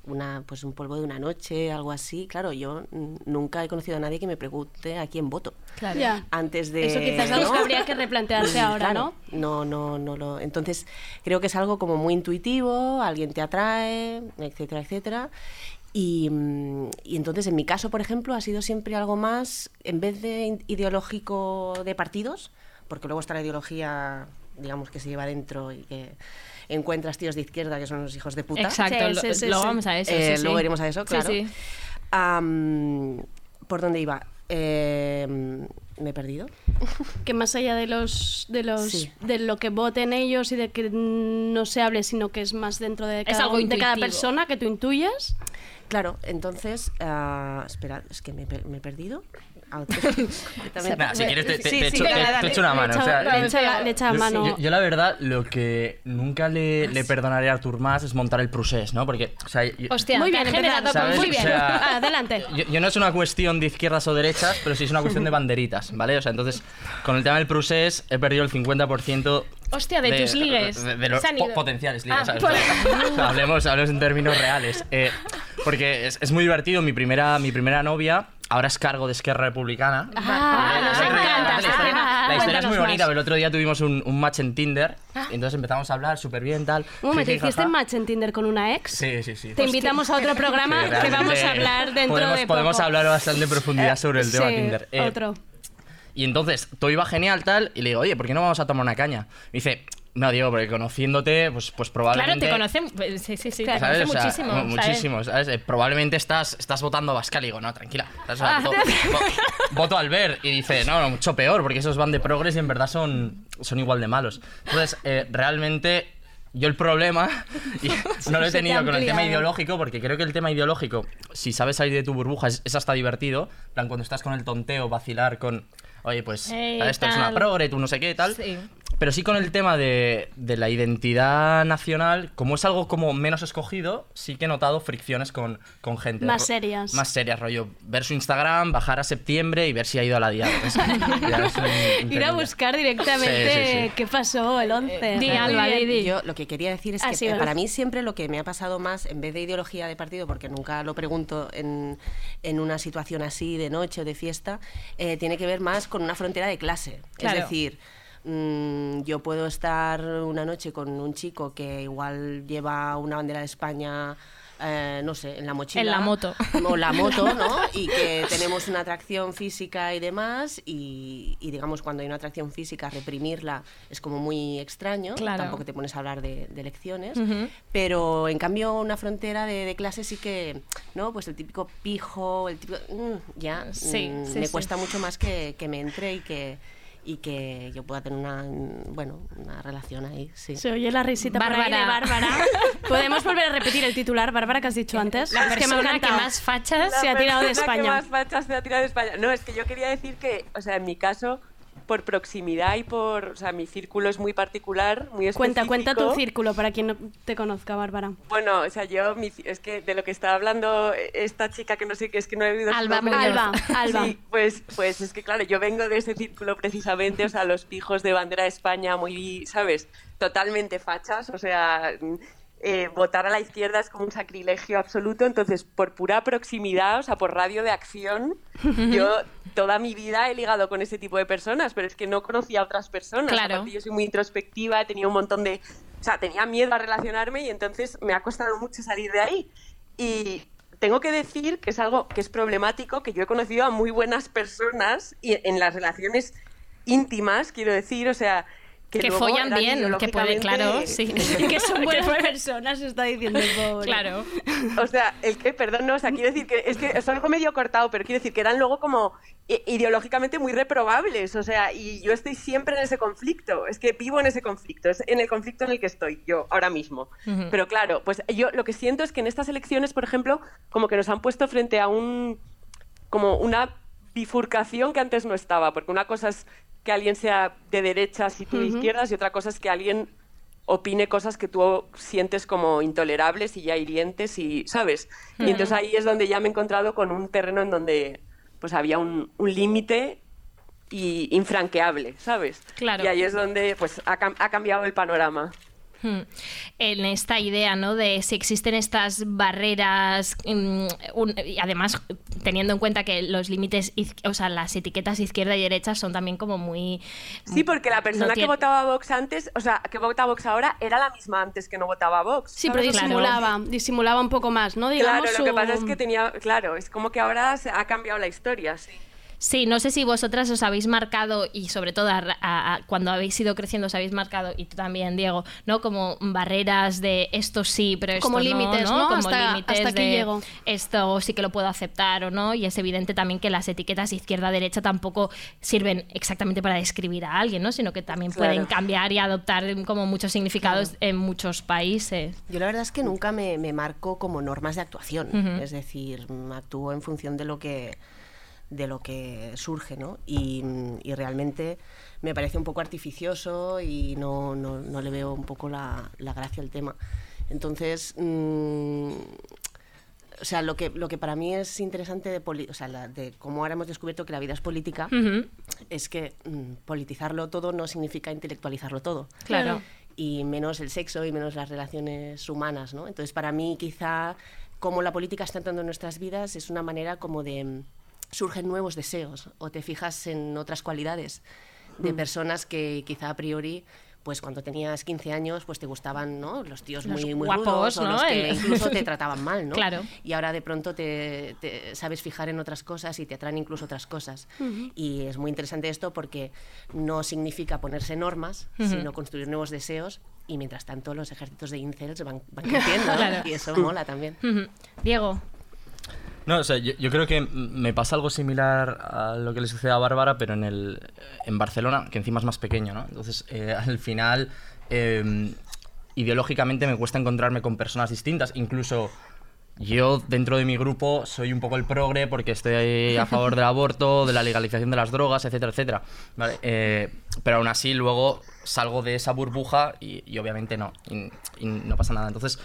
una, pues un polvo de una noche, algo así, claro, yo nunca he conocido a nadie que me pregunte a quién voto. Claro. Ya. Antes de. Eso quizás es algo ¿no? que habría que replantearse ahora, claro, ¿no? No, no, no lo. Entonces, creo que es algo como muy intuitivo, alguien te atrae, etcétera, etcétera. Y, mm, y entonces, en mi caso, por ejemplo, ha sido siempre algo más, en vez de ideológico de partidos, porque luego está la ideología, digamos, que se lleva dentro y que encuentras tíos de izquierda que son los hijos de puta. Exacto, lo- luego vamos a eso. Eh, sí, luego sí. iremos a eso, Sí, claro. sí. Am, ¿Por dónde iba? Eh, ¿Me he perdido? que más allá de los de los Sí. de lo que voten ellos y de que no se hable sino que es más dentro de cada, algo de cada persona que tú intuyes Claro, entonces, ah, espera, es que me, me he perdido. Ah. Nah, si quieres te, te- Sí, te sí, echo, venga, te- te dale. echo una Le mano. echa- o sea, le echa- le echa yo, mano. yo- yo la verdad, lo que nunca le, le perdonaré a Artur más es montar el procés, ¿no? Porque, o sea, yo- Hostia, Muy bien, generado. Muy bien. O sea, Adelante. yo, yo no es una cuestión de izquierdas o derechas, pero sí es una cuestión de banderitas, ¿vale? O sea, entonces, con el tema del procés he perdido el 50% Hostia, de, tus ligues. De, de los po- potenciales ligues, Ah, ¿sabes? por- hablemos, hablemos en términos reales. Eh, porque es, es muy divertido. Mi primera, mi primera novia ahora es cargo de Esquerra Republicana. Ah, nos encanta. La historia, la historia es muy bonita, más. pero el otro día tuvimos un, un match en Tinder y entonces empezamos a hablar súper bien, tal. un momento hiciste jaja. match en Tinder con una ex Sí, sí, sí. te invitamos a otro programa Sí, que vamos a hablar dentro podemos, de podemos poco. hablar bastante en profundidad sobre el tema Sí, Tinder. Eh, otro y entonces todo iba genial, tal, y le digo, oye, ¿por qué no vamos a tomar una caña? Me dice, no, Diego, porque conociéndote, pues, pues Claro, probablemente. te conocen. pues, Sí, sí, sí, te ¿sabes? conocen O sea, muchísimo. mu- ¿sabes? muchísimo, ¿sabes? Eh, probablemente estás, estás votando a Bascal. Y digo, no, tranquila. O sea, Ah. voto, vo- voto al ver. Y dice, no, no, mucho peor, porque esos van de progres y en verdad son, son igual de malos. Entonces, eh, realmente. Yo el problema no lo he tenido con el tema ideológico, porque creo que el tema ideológico, si sabes salir de tu burbuja, es, es hasta divertido. En plan, cuando estás con el tonteo, vacilar con, oye, pues Ey, esto es una progre, tú no sé qué, tal. Sí. Pero sí con el tema de, de la identidad nacional, como es algo como menos escogido, sí que he notado fricciones con, con gente. Más serias. Más serias, rollo. Ver su Instagram, bajar a septiembre y ver si ha ido a la un ir a buscar directamente Sí, sí, sí. qué pasó el 11 Di, Muy Alba, bien. di, di. Yo lo que quería decir es Ah, que eh, para mí siempre lo que me ha pasado más, en vez de ideología de partido, porque nunca lo pregunto en, en una situación así de noche o de fiesta, eh, tiene que ver más con una frontera de clase. Claro. Es decir, mm, yo puedo estar una noche con un chico que igual lleva una bandera de España. eh, no sé, en la mochila. En la moto. O la moto, ¿no? Y que tenemos una atracción física y demás. Y, y digamos, cuando hay una atracción física, reprimirla es como muy extraño. Claro. Tampoco te pones a hablar de, de elecciones. Ujú. Pero en cambio, una frontera de, de clase sí que, ¿no? Pues el típico pijo, el típico. mm, ya. Sí, mm, sí, me sí. cuesta mucho más que, que me entre y que. Y que yo pueda tener una, bueno, una relación ahí, sí. Se oye la risita por ahí de Bárbara. Bárbara. Podemos volver a repetir el titular, Bárbara, que has dicho antes. La Es que me ha persona que encantado. más fachas se ha tirado de persona que España. más fachas se ha tirado de España. No, es que yo quería decir que, o sea, en mi caso, por proximidad y por, o sea, mi círculo es muy particular, muy específico. Cuenta, cuenta tu círculo para quien no te conozca, Bárbara. Bueno, o sea, yo, mi- es que de lo que estaba hablando esta chica que no sé qué, es que no he oído su Alba. Alba, Alba. Sí, pues, pues es que claro, yo vengo de ese círculo precisamente, o sea, los pijos de bandera de España muy, ¿sabes? Totalmente fachas, o sea, eh, votar a la izquierda es como un sacrilegio absoluto, entonces por pura proximidad, o sea, por radio de acción, yo toda mi vida he ligado con ese tipo de personas, pero es que no conocía a otras personas. Claro. Aparte, yo soy muy introspectiva, he tenido un montón de... O sea, tenía miedo a relacionarme y entonces me ha costado mucho salir de ahí. Y tengo que decir que es algo que es problemático, que yo he conocido a muy buenas personas y en las relaciones íntimas, quiero decir, o sea... Que, follan bien, que puede, ideológicamente- claro, sí. Y que son buenas Que- personas, está diciendo el pobre. Claro. O sea, el que, perdón, no, o sea, quiero decir que es que es algo medio cortado, pero quiero decir que eran luego como ideológicamente muy reprobables, o sea, y yo estoy siempre en ese conflicto, es que vivo en ese conflicto, es en el conflicto en el que estoy yo ahora mismo. Pero claro, pues yo lo que siento es que en estas elecciones, por ejemplo, como que nos han puesto frente a un como una bifurcación que antes no estaba, porque una cosa es que alguien sea de derechas y tú de Ujú. izquierdas y otra cosa es que alguien opine cosas que tú sientes como intolerables y ya hirientes y, ¿sabes? Y Ujú. entonces ahí es donde ya me he encontrado con un terreno en donde pues había un, un límite y infranqueable, ¿sabes? Claro. Y ahí es donde pues ha, ha cambiado el panorama. Hmm. En esta idea, ¿no? De si existen estas barreras, mm, un- y además teniendo en cuenta que los límites, o sea, las etiquetas izquierda y derecha son también como muy... Sí, porque la persona no que votaba a Vox antes, o sea, que vota a Vox ahora, era la misma antes que no votaba a Vox. Sí, pero disimulaba, disimulaba un poco más, ¿no? Digamos Claro, lo que pasa es que tenía, claro, es como que ahora se ha cambiado la historia, sí. Sí, no sé si vosotras os habéis marcado y sobre todo a- a- a- cuando habéis ido creciendo os habéis marcado, y tú también, Diego, ¿no? Como barreras de esto sí, pero esto Como no, límites, ¿no? Como Hasta- límites hasta aquí de llego. esto sí que lo puedo aceptar o no. Y es evidente también que las etiquetas izquierda-derecha tampoco sirven exactamente para describir a alguien, ¿no? Sino que también Claro. pueden cambiar y adoptar como muchos significados en muchos países. Yo la verdad es que nunca me, me marco como normas de actuación, es decir, actúo en función de lo que de lo que surge, ¿no? Y, y realmente me parece un poco artificioso y no, no- no le veo un poco la, la gracia al tema. Entonces, mm, o sea, lo que, lo que para mí es interesante de, poli- o sea, la- de cómo ahora hemos descubierto que la vida es política, es que mm, politizarlo todo no significa intelectualizarlo todo. Claro. Y menos el sexo y menos las relaciones humanas, ¿no? Entonces, para mí, quizá, como la política está entrando en nuestras vidas, es una manera como de... surgen nuevos deseos o te fijas en otras cualidades de Mm. personas que quizá a priori pues cuando tenías 15 años pues te gustaban ¿no? los tíos Los muy, muy guapos, rudos o ¿no? los que El- incluso te trataban mal ¿no? Claro. y ahora de pronto te, te sabes fijar en otras cosas y te atraen incluso otras cosas y es muy interesante esto porque no significa ponerse normas sino construir nuevos deseos y mientras tanto los ejércitos de incels van, van creciendo y eso mola también. Diego. No, o sea, yo, yo creo que me pasa algo similar a lo que le sucede a Bárbara, pero en, el, en Barcelona, que encima es más pequeño, ¿no? Entonces, eh, al final, eh, ideológicamente me cuesta encontrarme con personas distintas, incluso... Yo dentro de mi grupo soy un poco el progre porque estoy a favor del aborto, de la legalización de las drogas, etcétera, etcétera. Eh, pero aún así luego salgo de esa burbuja y, obviamente no, no pasa nada. Entonces,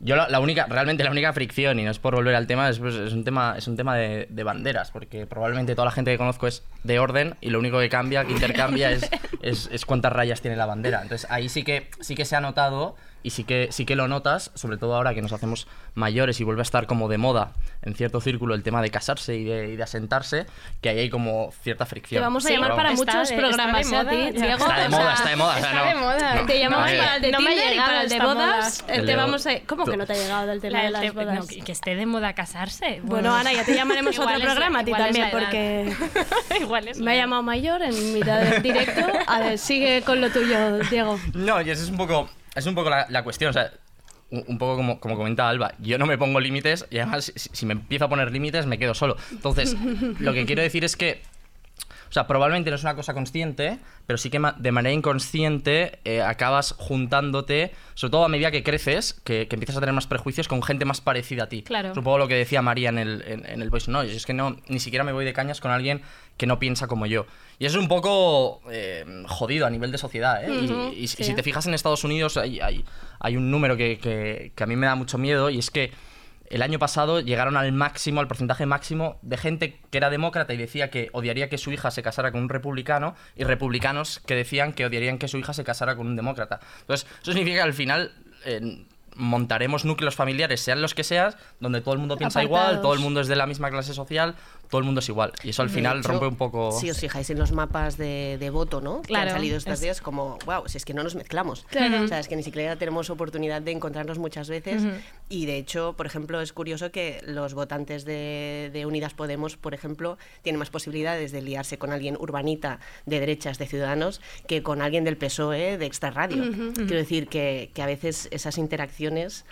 yo la, la única, realmente la única fricción, y no es por volver al tema, es, pues, es un tema, es un tema de, de banderas, porque probablemente toda la gente que conozco es de orden y lo único que cambia, que intercambia es, es, es cuántas rayas tiene la bandera. Entonces ahí sí que, sí que se ha notado y sí que, sí que lo notas, sobre todo ahora que nos hacemos mayores y vuelve a estar como de moda en cierto círculo el tema de casarse y de, y de asentarse, que ahí hay como cierta fricción. Te vamos a Sí, llamar para muchos Está de- programas está de ¿eh, moda, ya. Diego. Está de moda, está de moda, o sea, está no- de moda. no, Te llamamos no, eh, para el de no me ha Tinder y llegado para el de bodas. eh, El Te de vamos a... ¿Cómo que no te ha llegado del tema La de las te- bodas? no, que, que esté de moda casarse. Bueno, Ana, ya te llamaremos a otro es programa a ti también, porque Igual es me ha la- llamado mayor en mitad del directo. A ver, sigue con lo tuyo, Diego. No, y esa es un poco, es un poco la, cuestión, o sea, un, poco como, como Alba, yo no me pongo límites y además si, si me empiezo a poner límites me quedo solo. Entonces, lo que quiero decir es que, O sea, probablemente no es una cosa consciente, pero sí que de manera inconsciente eh, acabas juntándote, sobre todo a medida que creces, que, que empiezas a tener más prejuicios con gente más parecida a ti. Claro. Poco lo que decía María en el, en, en el Voice Noise. Es que no, ni siquiera me voy de cañas con alguien que no piensa como yo. Y eso es un poco eh, jodido a nivel de sociedad. ¿eh? Y- Ujú, y, y sí. si te fijas en Estados Unidos, hay, hay, hay un número que, que- que a mí me da mucho miedo y es que el año pasado llegaron al máximo, al porcentaje máximo de gente que era demócrata y decía que odiaría que su hija se casara con un republicano y republicanos que decían que odiarían que su hija se casara con un demócrata. Entonces, eso significa que al final eh, montaremos núcleos familiares, sean los que seas, donde todo el mundo piensa igual, todo el mundo es de la misma clase social, todo el mundo es igual. Y eso al De final hecho, rompe un poco... Si os fijáis en los mapas de, de voto, ¿no? Que Claro, han salido estos es- días, como, wow, si es que no nos mezclamos. Claro. O sea, es que ni siquiera tenemos oportunidad de encontrarnos muchas veces. Ujú. Y de hecho, por ejemplo, es curioso que los votantes de, de Unidas Podemos, por ejemplo, tienen más posibilidades de liarse con alguien urbanita de derechas de Ciudadanos que con alguien del PSOE de Extra Radio. Ujú. Quiero decir que, que a veces esas interacciones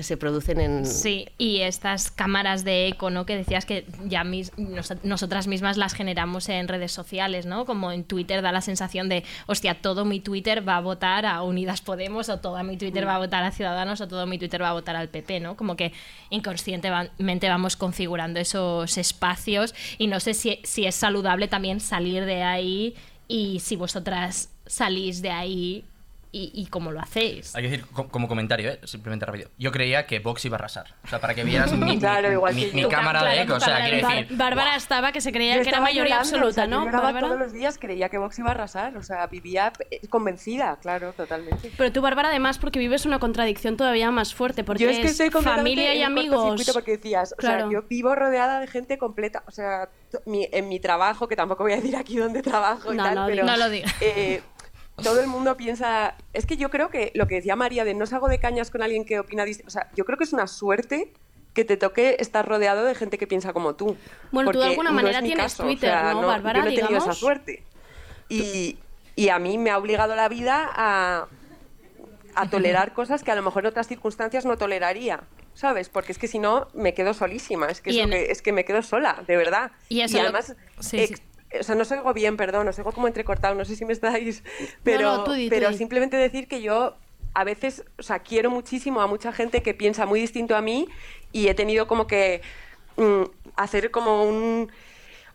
se producen en... Sí, y estas cámaras de eco, ¿no? Que decías que ya mis- nos- nosotras mismas las generamos en redes sociales, ¿no? Como en Twitter da la sensación de, hostia, todo mi Twitter va a votar a Unidas Podemos, o todo mi Twitter va a votar a Ciudadanos, o todo mi Twitter va a votar al PP, ¿no? Como que inconscientemente vamos configurando esos espacios y no sé si, si es saludable también salir de ahí y si vosotras salís de ahí y, y cómo lo hacéis. Hay que decir, co- como comentario, ¿eh? simplemente rápido. Yo creía que Vox iba a arrasar. O sea, para que vieras mi, Claro, mi- igual mi- que mi yo. cámara Claro, de eco. O sea, quiero decir, Bárbara estaba que se creía Yo que era estaba mayoría llorando, absoluta, o sea, ¿no? Lloraba Bárbara? todos los días, creía que Vox iba a arrasar, o sea, vivía eh, convencida, claro, totalmente. Pero tú, Bárbara, además, porque vives una contradicción todavía más fuerte, porque yo es que completamente familia y en amigos. porque decías, o Claro. sea, yo vivo rodeada de gente completa, o sea, mi- en mi trabajo, que tampoco voy a decir aquí dónde trabajo y No, tal, no pero digas. No lo digas. eh, todo el mundo piensa, es que yo creo que lo que decía María de no salgo de cañas con alguien que opina distinto, o sea, yo creo que es una suerte que te toque estar rodeado de gente que piensa como tú. Bueno, tú de alguna no manera tienes caso, o Twitter, sea, ¿no, Bárbara? Yo no he tenido esa Digamos. suerte. Y, y a mí me ha obligado la vida a, a tolerar cosas que a lo mejor en otras circunstancias no toleraría, ¿sabes? Porque es que si no me quedo solísima, es que, es, Y lo en- que- es que me quedo sola, de verdad. Y eso lo- además, sí, ex- o sea, no os oigo bien, perdón, os oigo como entrecortado, no sé si me estáis, pero, no, tú di, tú pero di. simplemente decir que yo a veces, o sea, quiero muchísimo a mucha gente que piensa muy distinto a mí y he tenido como que mm, hacer como un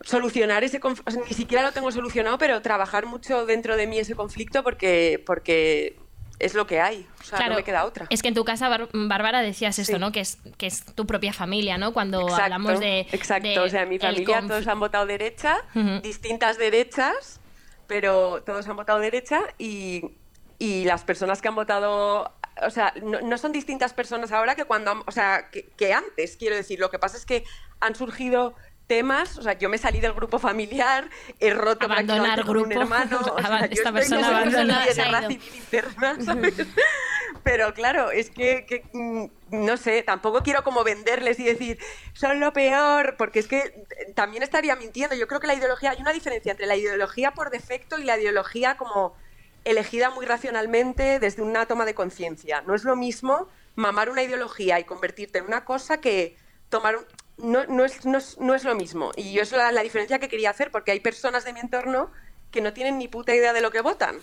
solucionar ese conflicto, ni siquiera lo tengo solucionado, pero trabajar mucho dentro de mí ese conflicto porque, porque es lo que hay, o sea, no me queda otra. Es que en tu casa, Bar- Bárbara, decías esto, ¿no? Que es, que es tu propia familia, ¿no? Cuando Exacto, hablamos de. Exacto, de o sea, en mi familia todos han votado derecha, Ujú. distintas derechas, pero todos han votado derecha y, y las personas que han votado, o sea, no, no son distintas personas ahora que cuando, han- o sea, que, que antes, quiero decir. Lo que pasa es que han surgido temas, o sea, yo me salí del grupo familiar, he roto Abandonar con un hermano, o sea, Esta yo persona como en una abandona- especie se de ha guerra ido. civil interna, ¿sabes? Pero claro, es que, que, mm, no sé, tampoco quiero como venderles y decir, son lo peor, porque es que eh, también estaría mintiendo. Yo creo que la ideología, hay una diferencia entre la ideología por defecto y la ideología como elegida muy racionalmente desde una toma de conciencia. No es lo mismo mamar una ideología y convertirte en una cosa que tomar un- no, no, es, no, es, no es lo mismo. Y yo es la, la diferencia que quería hacer, porque hay personas de mi entorno que no tienen ni puta idea de lo que votan,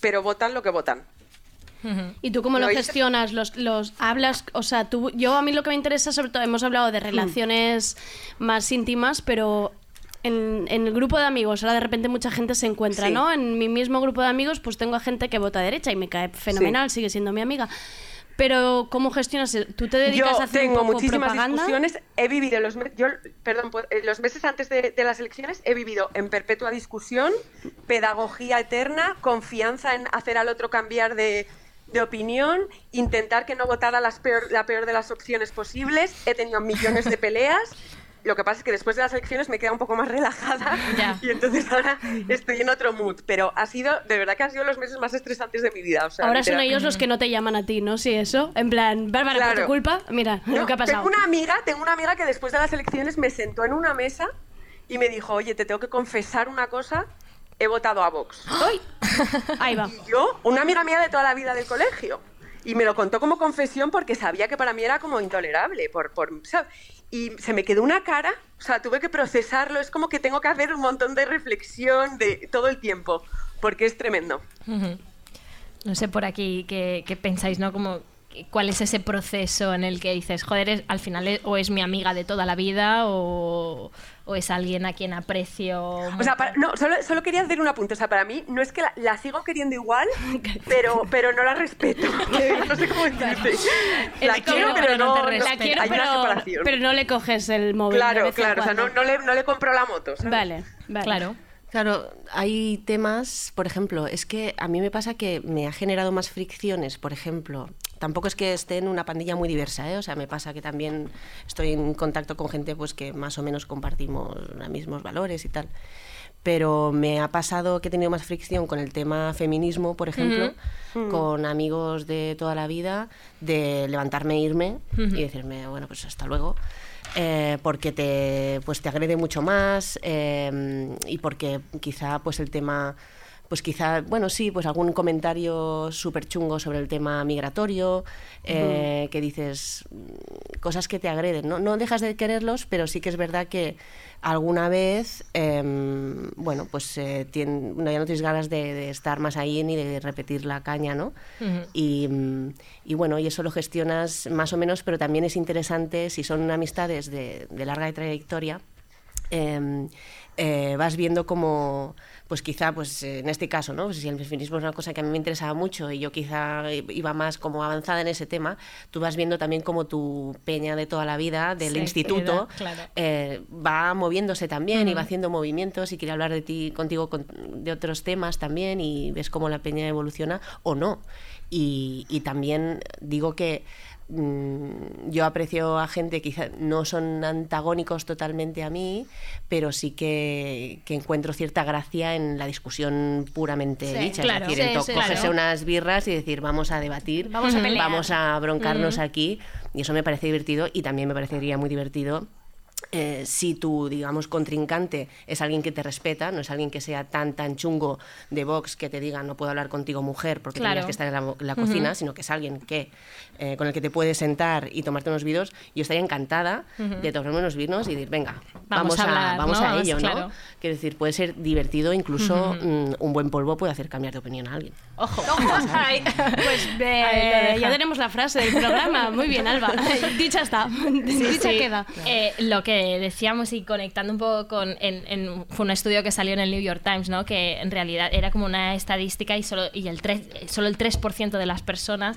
pero votan lo que votan. ¿Y tú cómo lo, hice- gestionas? Los, los hablas, o sea, tú, yo a mí lo que me interesa sobre todo, hemos hablado de relaciones más íntimas, pero en, en el grupo de amigos, ahora de repente mucha gente se encuentra, Sí. ¿no? En mi mismo grupo de amigos, pues tengo a gente que vota derecha y me cae fenomenal, sigue siendo mi amiga. Pero ¿cómo gestionas? el- ¿Tú te dedicas yo a hacer tengo un poco muchísimas propaganda? discusiones. He vivido los, yo, perdón, pues, eh, los meses antes de, de las elecciones he vivido en perpetua discusión, pedagogía eterna, confianza en hacer al otro cambiar de, de opinión, intentar que no votara las peor, la peor de las opciones posibles. He tenido millones de peleas. Lo que pasa es que después de las elecciones me queda un poco más relajada Ya. y entonces ahora estoy en otro mood. Pero ha sido, de verdad que han sido los meses más estresantes de mi vida. o sea, Ahora son ellos los que no te llaman a ti, ¿no? Sí, eso. En plan, Bárbara, por tu culpa, mira No, lo que ha pasado. Tengo una amiga, tengo una amiga que después de las elecciones me sentó en una mesa y me dijo, oye, te tengo que confesar una cosa, he votado a Vox. Ahí va. Y yo, una amiga mía de toda la vida del colegio. Y me lo contó como confesión porque sabía que para mí era como intolerable. Por, por. Y se me quedó una cara, o sea, tuve que procesarlo. Es como que tengo que hacer un montón de reflexión de todo el tiempo, porque es tremendo. No sé por aquí qué pensáis, ¿no? Como cuál es ese proceso en el que dices, joder, es- al final es- o es mi amiga de toda la vida o, o es alguien a quien aprecio. O sea, para- no, solo, solo quería hacer un apunte. O sea, para mí no es que la, la sigo queriendo igual, pero, pero no la respeto. no sé cómo decirte. La quiero, pero no, te no- respeto. La quiero, hay una pero, separación. pero no le coges el móvil. Claro, claro. O sea, no, no le, no le compro la moto. ¿sabes? Vale, vale. Claro. Claro, hay temas, por ejemplo, es que a mí me pasa que me ha generado más fricciones, por ejemplo. Tampoco es que esté en una pandilla muy diversa, ¿eh? o sea, me pasa que también estoy en contacto con gente pues que más o menos compartimos los mismos valores y tal. Pero me ha pasado que he tenido más fricción con el tema feminismo, por ejemplo, Ujú. con amigos de toda la vida, de levantarme e irme y decirme, bueno, pues hasta luego eh, porque te, pues te agrede mucho más eh, y porque quizá pues el tema pues quizá, bueno, sí, pues algún comentario súper chungo sobre el tema migratorio, eh, que dices cosas que te agreden. ¿no? no dejas de quererlos, pero sí que es verdad que alguna vez, em, bueno, pues eh, tien- no, ya no tienes ganas de, de estar más ahí ni de repetir la caña, ¿no? Y, y bueno, y eso lo gestionas más o menos, pero también es interesante si son amistades de, de larga trayectoria. em, eh, vas viendo como, pues quizá, pues en este caso, ¿no? Pues si el feminismo es una cosa que a mí me interesaba mucho y yo quizá iba más como avanzada en ese tema, tú vas viendo también como tu peña de toda la vida, del instituto, queda, claro. eh, va moviéndose también y va haciendo movimientos y quiere hablar de ti contigo con- de otros temas también y ves cómo la peña evoluciona o no. Y, y también digo que yo aprecio a gente que quizá no son antagónicos totalmente a mí, pero sí que, que encuentro cierta gracia en la discusión puramente Sí, dicha. claro. Es decir, en Sí, to- sí, cogerse claro. unas birras y decir, vamos a debatir, Vamos a pelear. vamos a broncarnos aquí. Y eso me parece divertido y también me parecería muy divertido eh, si tu, digamos, contrincante es alguien que te respeta, no es alguien que sea tan, tan chungo de Vox que te diga no puedo hablar contigo mujer porque Claro. tienes que estar en la, cocina, sino que es alguien que, eh, con el que te puedes sentar y tomarte unos vinos, yo estaría encantada de tomarme unos vinos y decir, venga, Vamos vamos, a a, hablar, vamos ¿no? a ello, claro. ¿no? Quiero decir, puede ser divertido, incluso mm, un buen polvo puede hacer cambiar de opinión a alguien. Ojo. Pues eh, ya tenemos la frase del programa. Muy bien, Alba. Dicha está. Dicha sí. queda. Eh, lo que decíamos y conectando un poco con. En, en- fue un estudio que salió en el New York Times, ¿no? Que en realidad era como una estadística y solo, y el, 3, solo el 3% de las personas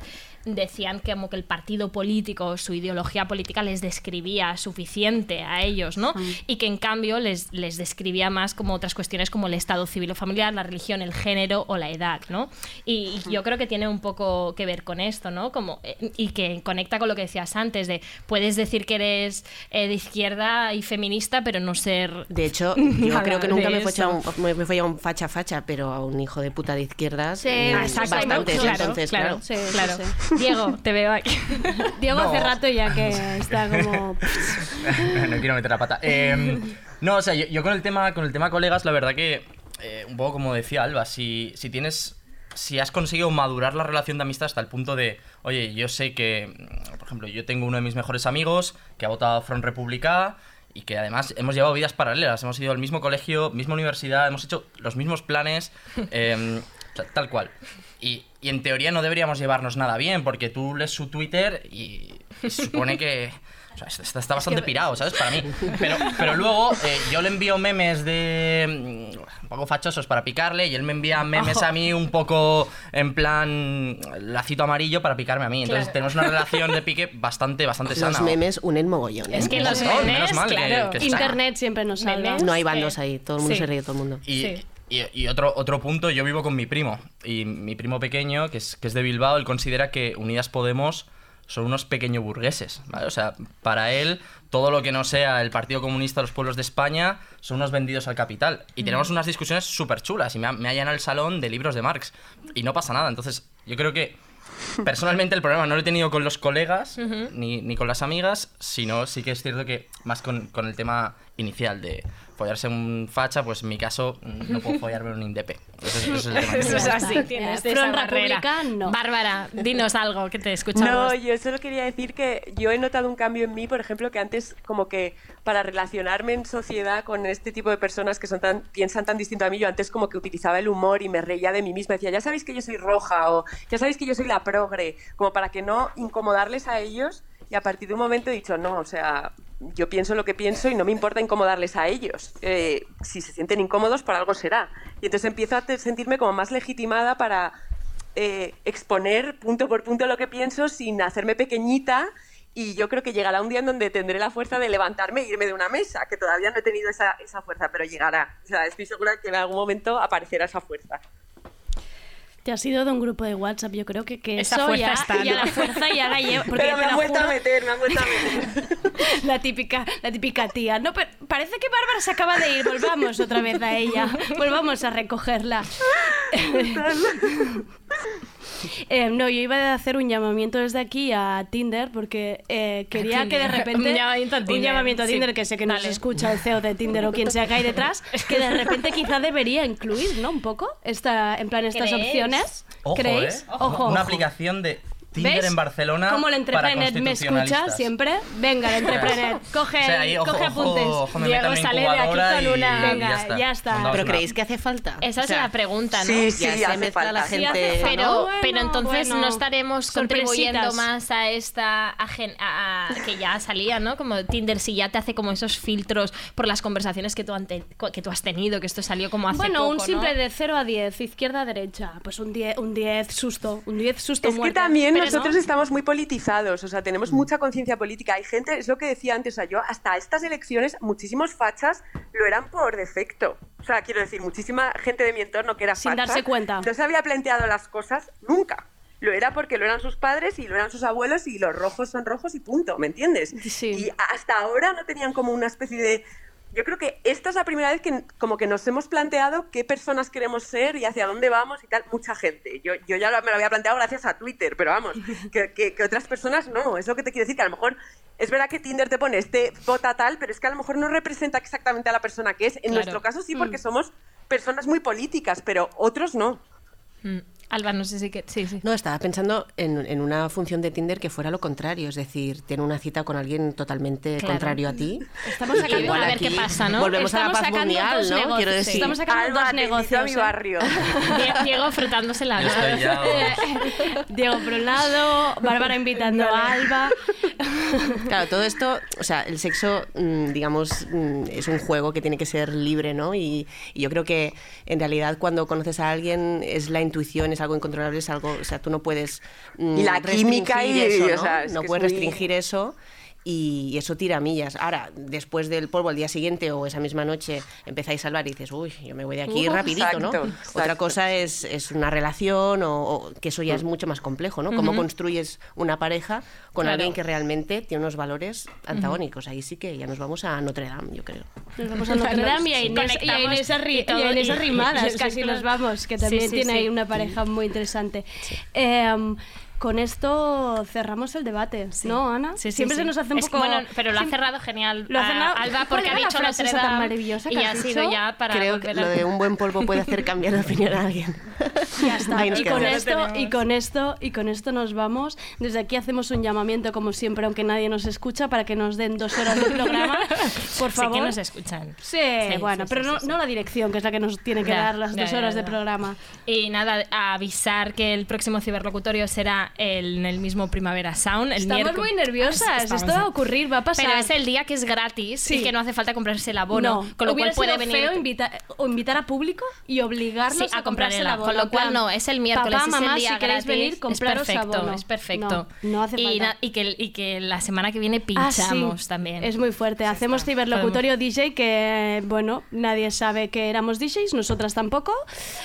decían que como que el partido político, su ideología política les describía suficiente a ellos, ¿no? Y que en cambio les, les describía más como otras cuestiones como el estado civil o familiar, la religión, el género o la edad, ¿no? Y, y yo creo que tiene un poco que ver con esto, ¿no? Como, eh, y que conecta con lo que decías antes, de puedes decir que eres eh, de izquierda y feminista, pero no ser... De hecho, yo creo que nunca me fue, un, me, me fue a un facha facha, pero a un hijo de puta de izquierdas. Sí, bastantes, mucho. entonces, claro. Sí, sí, Claro. sí. Diego, te veo aquí. Diego No. hace rato ya que está como... no quiero meter la pata. Eh, no, o sea, yo, yo con el tema con el tema colegas, la verdad que eh, un poco como decía Alba, si, si tienes si has conseguido madurar la relación de amistad hasta el punto de, oye, yo sé que, por ejemplo, yo tengo uno de mis mejores amigos que ha votado Front República y que además hemos llevado vidas paralelas, hemos ido al mismo colegio, misma universidad, hemos hecho los mismos planes, eh, sea, tal cual. Y, y en teoría no deberíamos llevarnos nada bien, porque tú lees su Twitter y, y se supone que... O sea, está, está bastante pirado, ¿sabes? Para mí. Pero, pero luego eh, yo le envío memes de... mm, un poco fachosos para picarle y él me envía memes a mí un poco en plan lacito amarillo para picarme a mí. Entonces Claro. tenemos una relación de pique bastante, bastante sana. Los memes unen mogollón. ¿eh? Es que los memes, menos mal claro. que. Internet siempre nos salva. No hay bandos ahí, todo el mundo Sí. se ríe de todo el mundo. Y, Sí. Y- y otro, otro punto, yo vivo con mi primo. Y mi primo pequeño, que es, que es de Bilbao, él considera que Unidas Podemos son unos pequeños burgueses. ¿vale? O sea, para él, todo lo que no sea el Partido Comunista de los Pueblos de España son unos vendidos al capital. Y tenemos unas discusiones súper chulas. Y me, ha- me hallan al salón de libros de Marx. Y no pasa nada. Entonces, yo creo que personalmente el problema no lo he tenido con los colegas Ujú. ni, ni con las amigas, sino sí que es cierto que más con, con el tema inicial de follarse un facha, pues en mi caso mm, no puedo follarme un indepe. Eso es, eso es el tema. Eso es así, tienes esa Front barrera. República, no. Bárbara, dinos algo, que te escuchamos. No, yo solo quería decir que yo he notado un cambio en mí, por ejemplo, que antes como que para relacionarme en sociedad con este tipo de personas que son tan, piensan tan distinto a mí, yo antes como que utilizaba el humor y me reía de mí misma, decía, ya sabéis que yo soy roja o ya sabéis que yo soy la progre, como para que no incomodarles a ellos y a partir de un momento he dicho, no, o sea, yo pienso lo que pienso y no me importa incomodarles a ellos. Eh, si se sienten incómodos, por algo será. Y entonces empiezo a sentirme como más legitimada para eh, exponer punto por punto lo que pienso sin hacerme pequeñita. Y yo creo que llegará un día en donde tendré la fuerza de levantarme e irme de una mesa, que todavía no he tenido esa, esa fuerza, pero llegará. O sea, estoy segura que en algún momento aparecerá esa fuerza. Te has ido de un grupo de WhatsApp, yo creo que, que Esa eso fuerza ya, está, ya ¿no? la fuerza ya la lleva. Porque Pero me han vuelto a meter, me han vuelto a meter. La típica, la típica tía. No, pero parece que Bárbara se acaba de ir. Volvamos otra vez a ella. Volvamos a recogerla. Eh, no, yo iba a hacer un llamamiento desde aquí a Tinder porque eh, quería que de repente Un llamamiento a Tinder, llamamiento a sí. Tinder que sé que nos Dale. escucha el CEO de Tinder o quien sea que hay detrás que de repente quizá debería incluir, ¿no? Un poco esta, en plan estas ¿Creéis? opciones. Ojo, ¿Creéis? ¿eh? Ojo. Una ojo. aplicación de Tinder ¿Ves? en Barcelona Como el entrepreneur me escucha siempre. Venga, el entrepreneur. Coge, O sea, ahí, ojo, coge ojo, apuntes. ojo, me Diego sale de aquí con una- y Venga, ya está. ya está. ¿Pero una- creéis que hace falta? Esa O es sea, la pregunta, ¿no? Sí, ya sí, se hace mezcla la falta. Sí, hace gente... falta. Pero, Bueno, pero entonces bueno. no estaremos contribuyendo más a esta agen- a- a- que ya salía, ¿no? Como Tinder si ya te hace como esos filtros por las conversaciones que tú, ante- que tú has tenido, que esto salió como hace Bueno, poco, un ¿no? simple de 0 a 10, izquierda a derecha. Pues un 10, un 10 susto, un 10 susto Es que muerte. también Pero nosotros no. estamos muy politizados, o sea, tenemos mucha conciencia política. Hay gente, es lo que decía antes, o sea, yo hasta estas elecciones, muchísimos fachas lo eran por defecto. O sea, quiero decir, muchísima gente de mi entorno que era Sin facha, darse cuenta. No se había planteado las cosas nunca. Lo era porque lo eran sus padres y lo eran sus abuelos y los rojos son rojos y punto, ¿me entiendes? Sí. Y hasta ahora no tenían como una especie de... Yo creo que esta es la primera vez que como que nos hemos planteado qué personas queremos ser y hacia dónde vamos y tal. Mucha gente. Yo, yo ya me lo había planteado gracias a Twitter, pero vamos, que, que- que otras personas no. Es lo que te quiero decir, que a lo mejor es verdad que Tinder te pone este vota tal, pero es que a lo mejor no representa exactamente a la persona que es. En Claro. nuestro caso sí, Mm. porque somos personas muy políticas, pero otros no. Mm. Alba, no sé si que... Sí, sí. No, estaba pensando en, en una función de Tinder que fuera lo contrario, es decir, tener una cita con alguien totalmente Claro. contrario a ti. Estamos sacando, Igual a ver qué pasa, ¿no? Volvemos a la Estamos paz mundial, dos ¿no? negocios, Quiero sí. decir. Estamos sacando Alba, dos negocios. a mi ¿eh? barrio. Die- Diego frotándose la ya- Diego por un lado, Bárbara invitando a Alba. Claro, todo esto, o sea, el sexo, mm, digamos, mm, es un juego que tiene que ser libre, ¿no? Y, y yo creo que en realidad cuando conoces a alguien es la intuición, es algo incontrolable, es algo, o sea, tú no puedes mm, Y la química y- eso, o ¿no? sea, puedes muy- restringir eso y eso tira millas. Ahora, después del polvo al día siguiente o esa misma noche empezáis a hablar y dices, uy, yo me voy de aquí Uh, rapidito, ¿no? exacto, Otra exacto. cosa es, es una relación o, o que eso ya es mucho más complejo, ¿no? Cómo Ujú. construyes una pareja con Claro. alguien que realmente tiene unos valores antagónicos. Ahí sí que ya nos vamos a Notre Dame, yo creo. Nos vamos a Notre Dame y a Inés, y a Inés, Arri- y a Inés Arrimadas, y casi nos vamos, que Sí, también sí, tiene sí. ahí una pareja muy interesante. Em, con esto cerramos el debate, ¿no, Ana? Sí, sí, Siempre sí. se nos hace un Es- poco... bueno, pero lo ha cerrado genial Lo ha cerrado- Alba ¿Cuál porque ha era la dicho frase tan maravillosa y que ha has sido dicho? ya para creo que a- lo de un buen polvo puede hacer cambiar de opinión a alguien. Ya está. Y con, esto, y con esto y con esto nos vamos. Desde aquí hacemos un llamamiento, como siempre, aunque nadie nos escucha, para que nos den dos horas de programa. Por Sí favor. que nos escuchan. Sí, Sí, bueno, sí, pero sí, no, sí, sí. no la dirección, que es la que nos tiene que Ya, dar las ya, dos ya, horas de programa. Y nada, avisar que el próximo ciberlocutorio será el- en el mismo Primavera Sound. El Estamos miércoles. muy nerviosas. Estamos- Esto va a ocurrir, va a pasar. Pero es el día que es gratis Sí. y que no hace falta comprarse el abono. no, con lo hubiera cual puede sido venir. feo invita- o invitar a público y obligarnos Sí, a a, comprar comprarse el abono. Con lo cual no, es el miércoles, Papá, es el mamá, día si queréis gratis, venir, es compraros perfecto, abono. es perfecto. No, no hace y, falta. y que, y que la semana que viene Ah, sí. pinchamos también. Es muy fuerte. Hacemos ciberlocutorio DJ que, bueno, nadie sabe que éramos DJs, nosotras tampoco.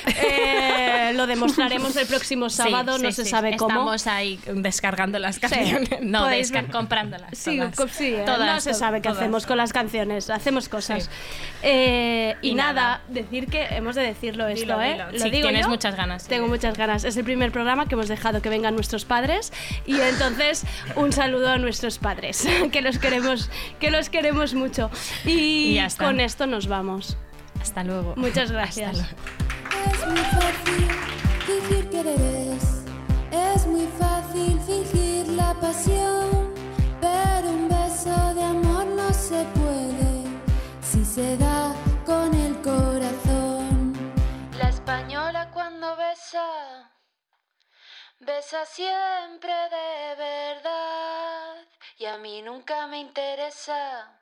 Eh, lo demostraremos el próximo Sí, sábado, sí, no se sí. sabe cómo. Estamos ahí descargando las canciones. No, Pues, descar- comprándolas. Sí, todas. co- sí, eh, Todas, no se sabe qué todas. hacemos con las canciones, hacemos cosas. Eh, y, Y nada, nada. decir que hemos de decirlo esto, Dilo, ¿eh? dilo. Lo Sí, digo tienes yo. muchas ganas, sí. Tengo muchas ganas. Es el primer programa que hemos dejado que vengan nuestros padres y entonces un saludo a nuestros padres, que los queremos, que los queremos mucho. Y, Y con esto nos vamos. Hasta luego. Muchas gracias. Es muy fácil fingir quereres, es muy fácil fingir la pasión, pero un beso de amor no se puede si se da con el corazón. La española cuando besa, besa siempre de verdad y a mí nunca me interesa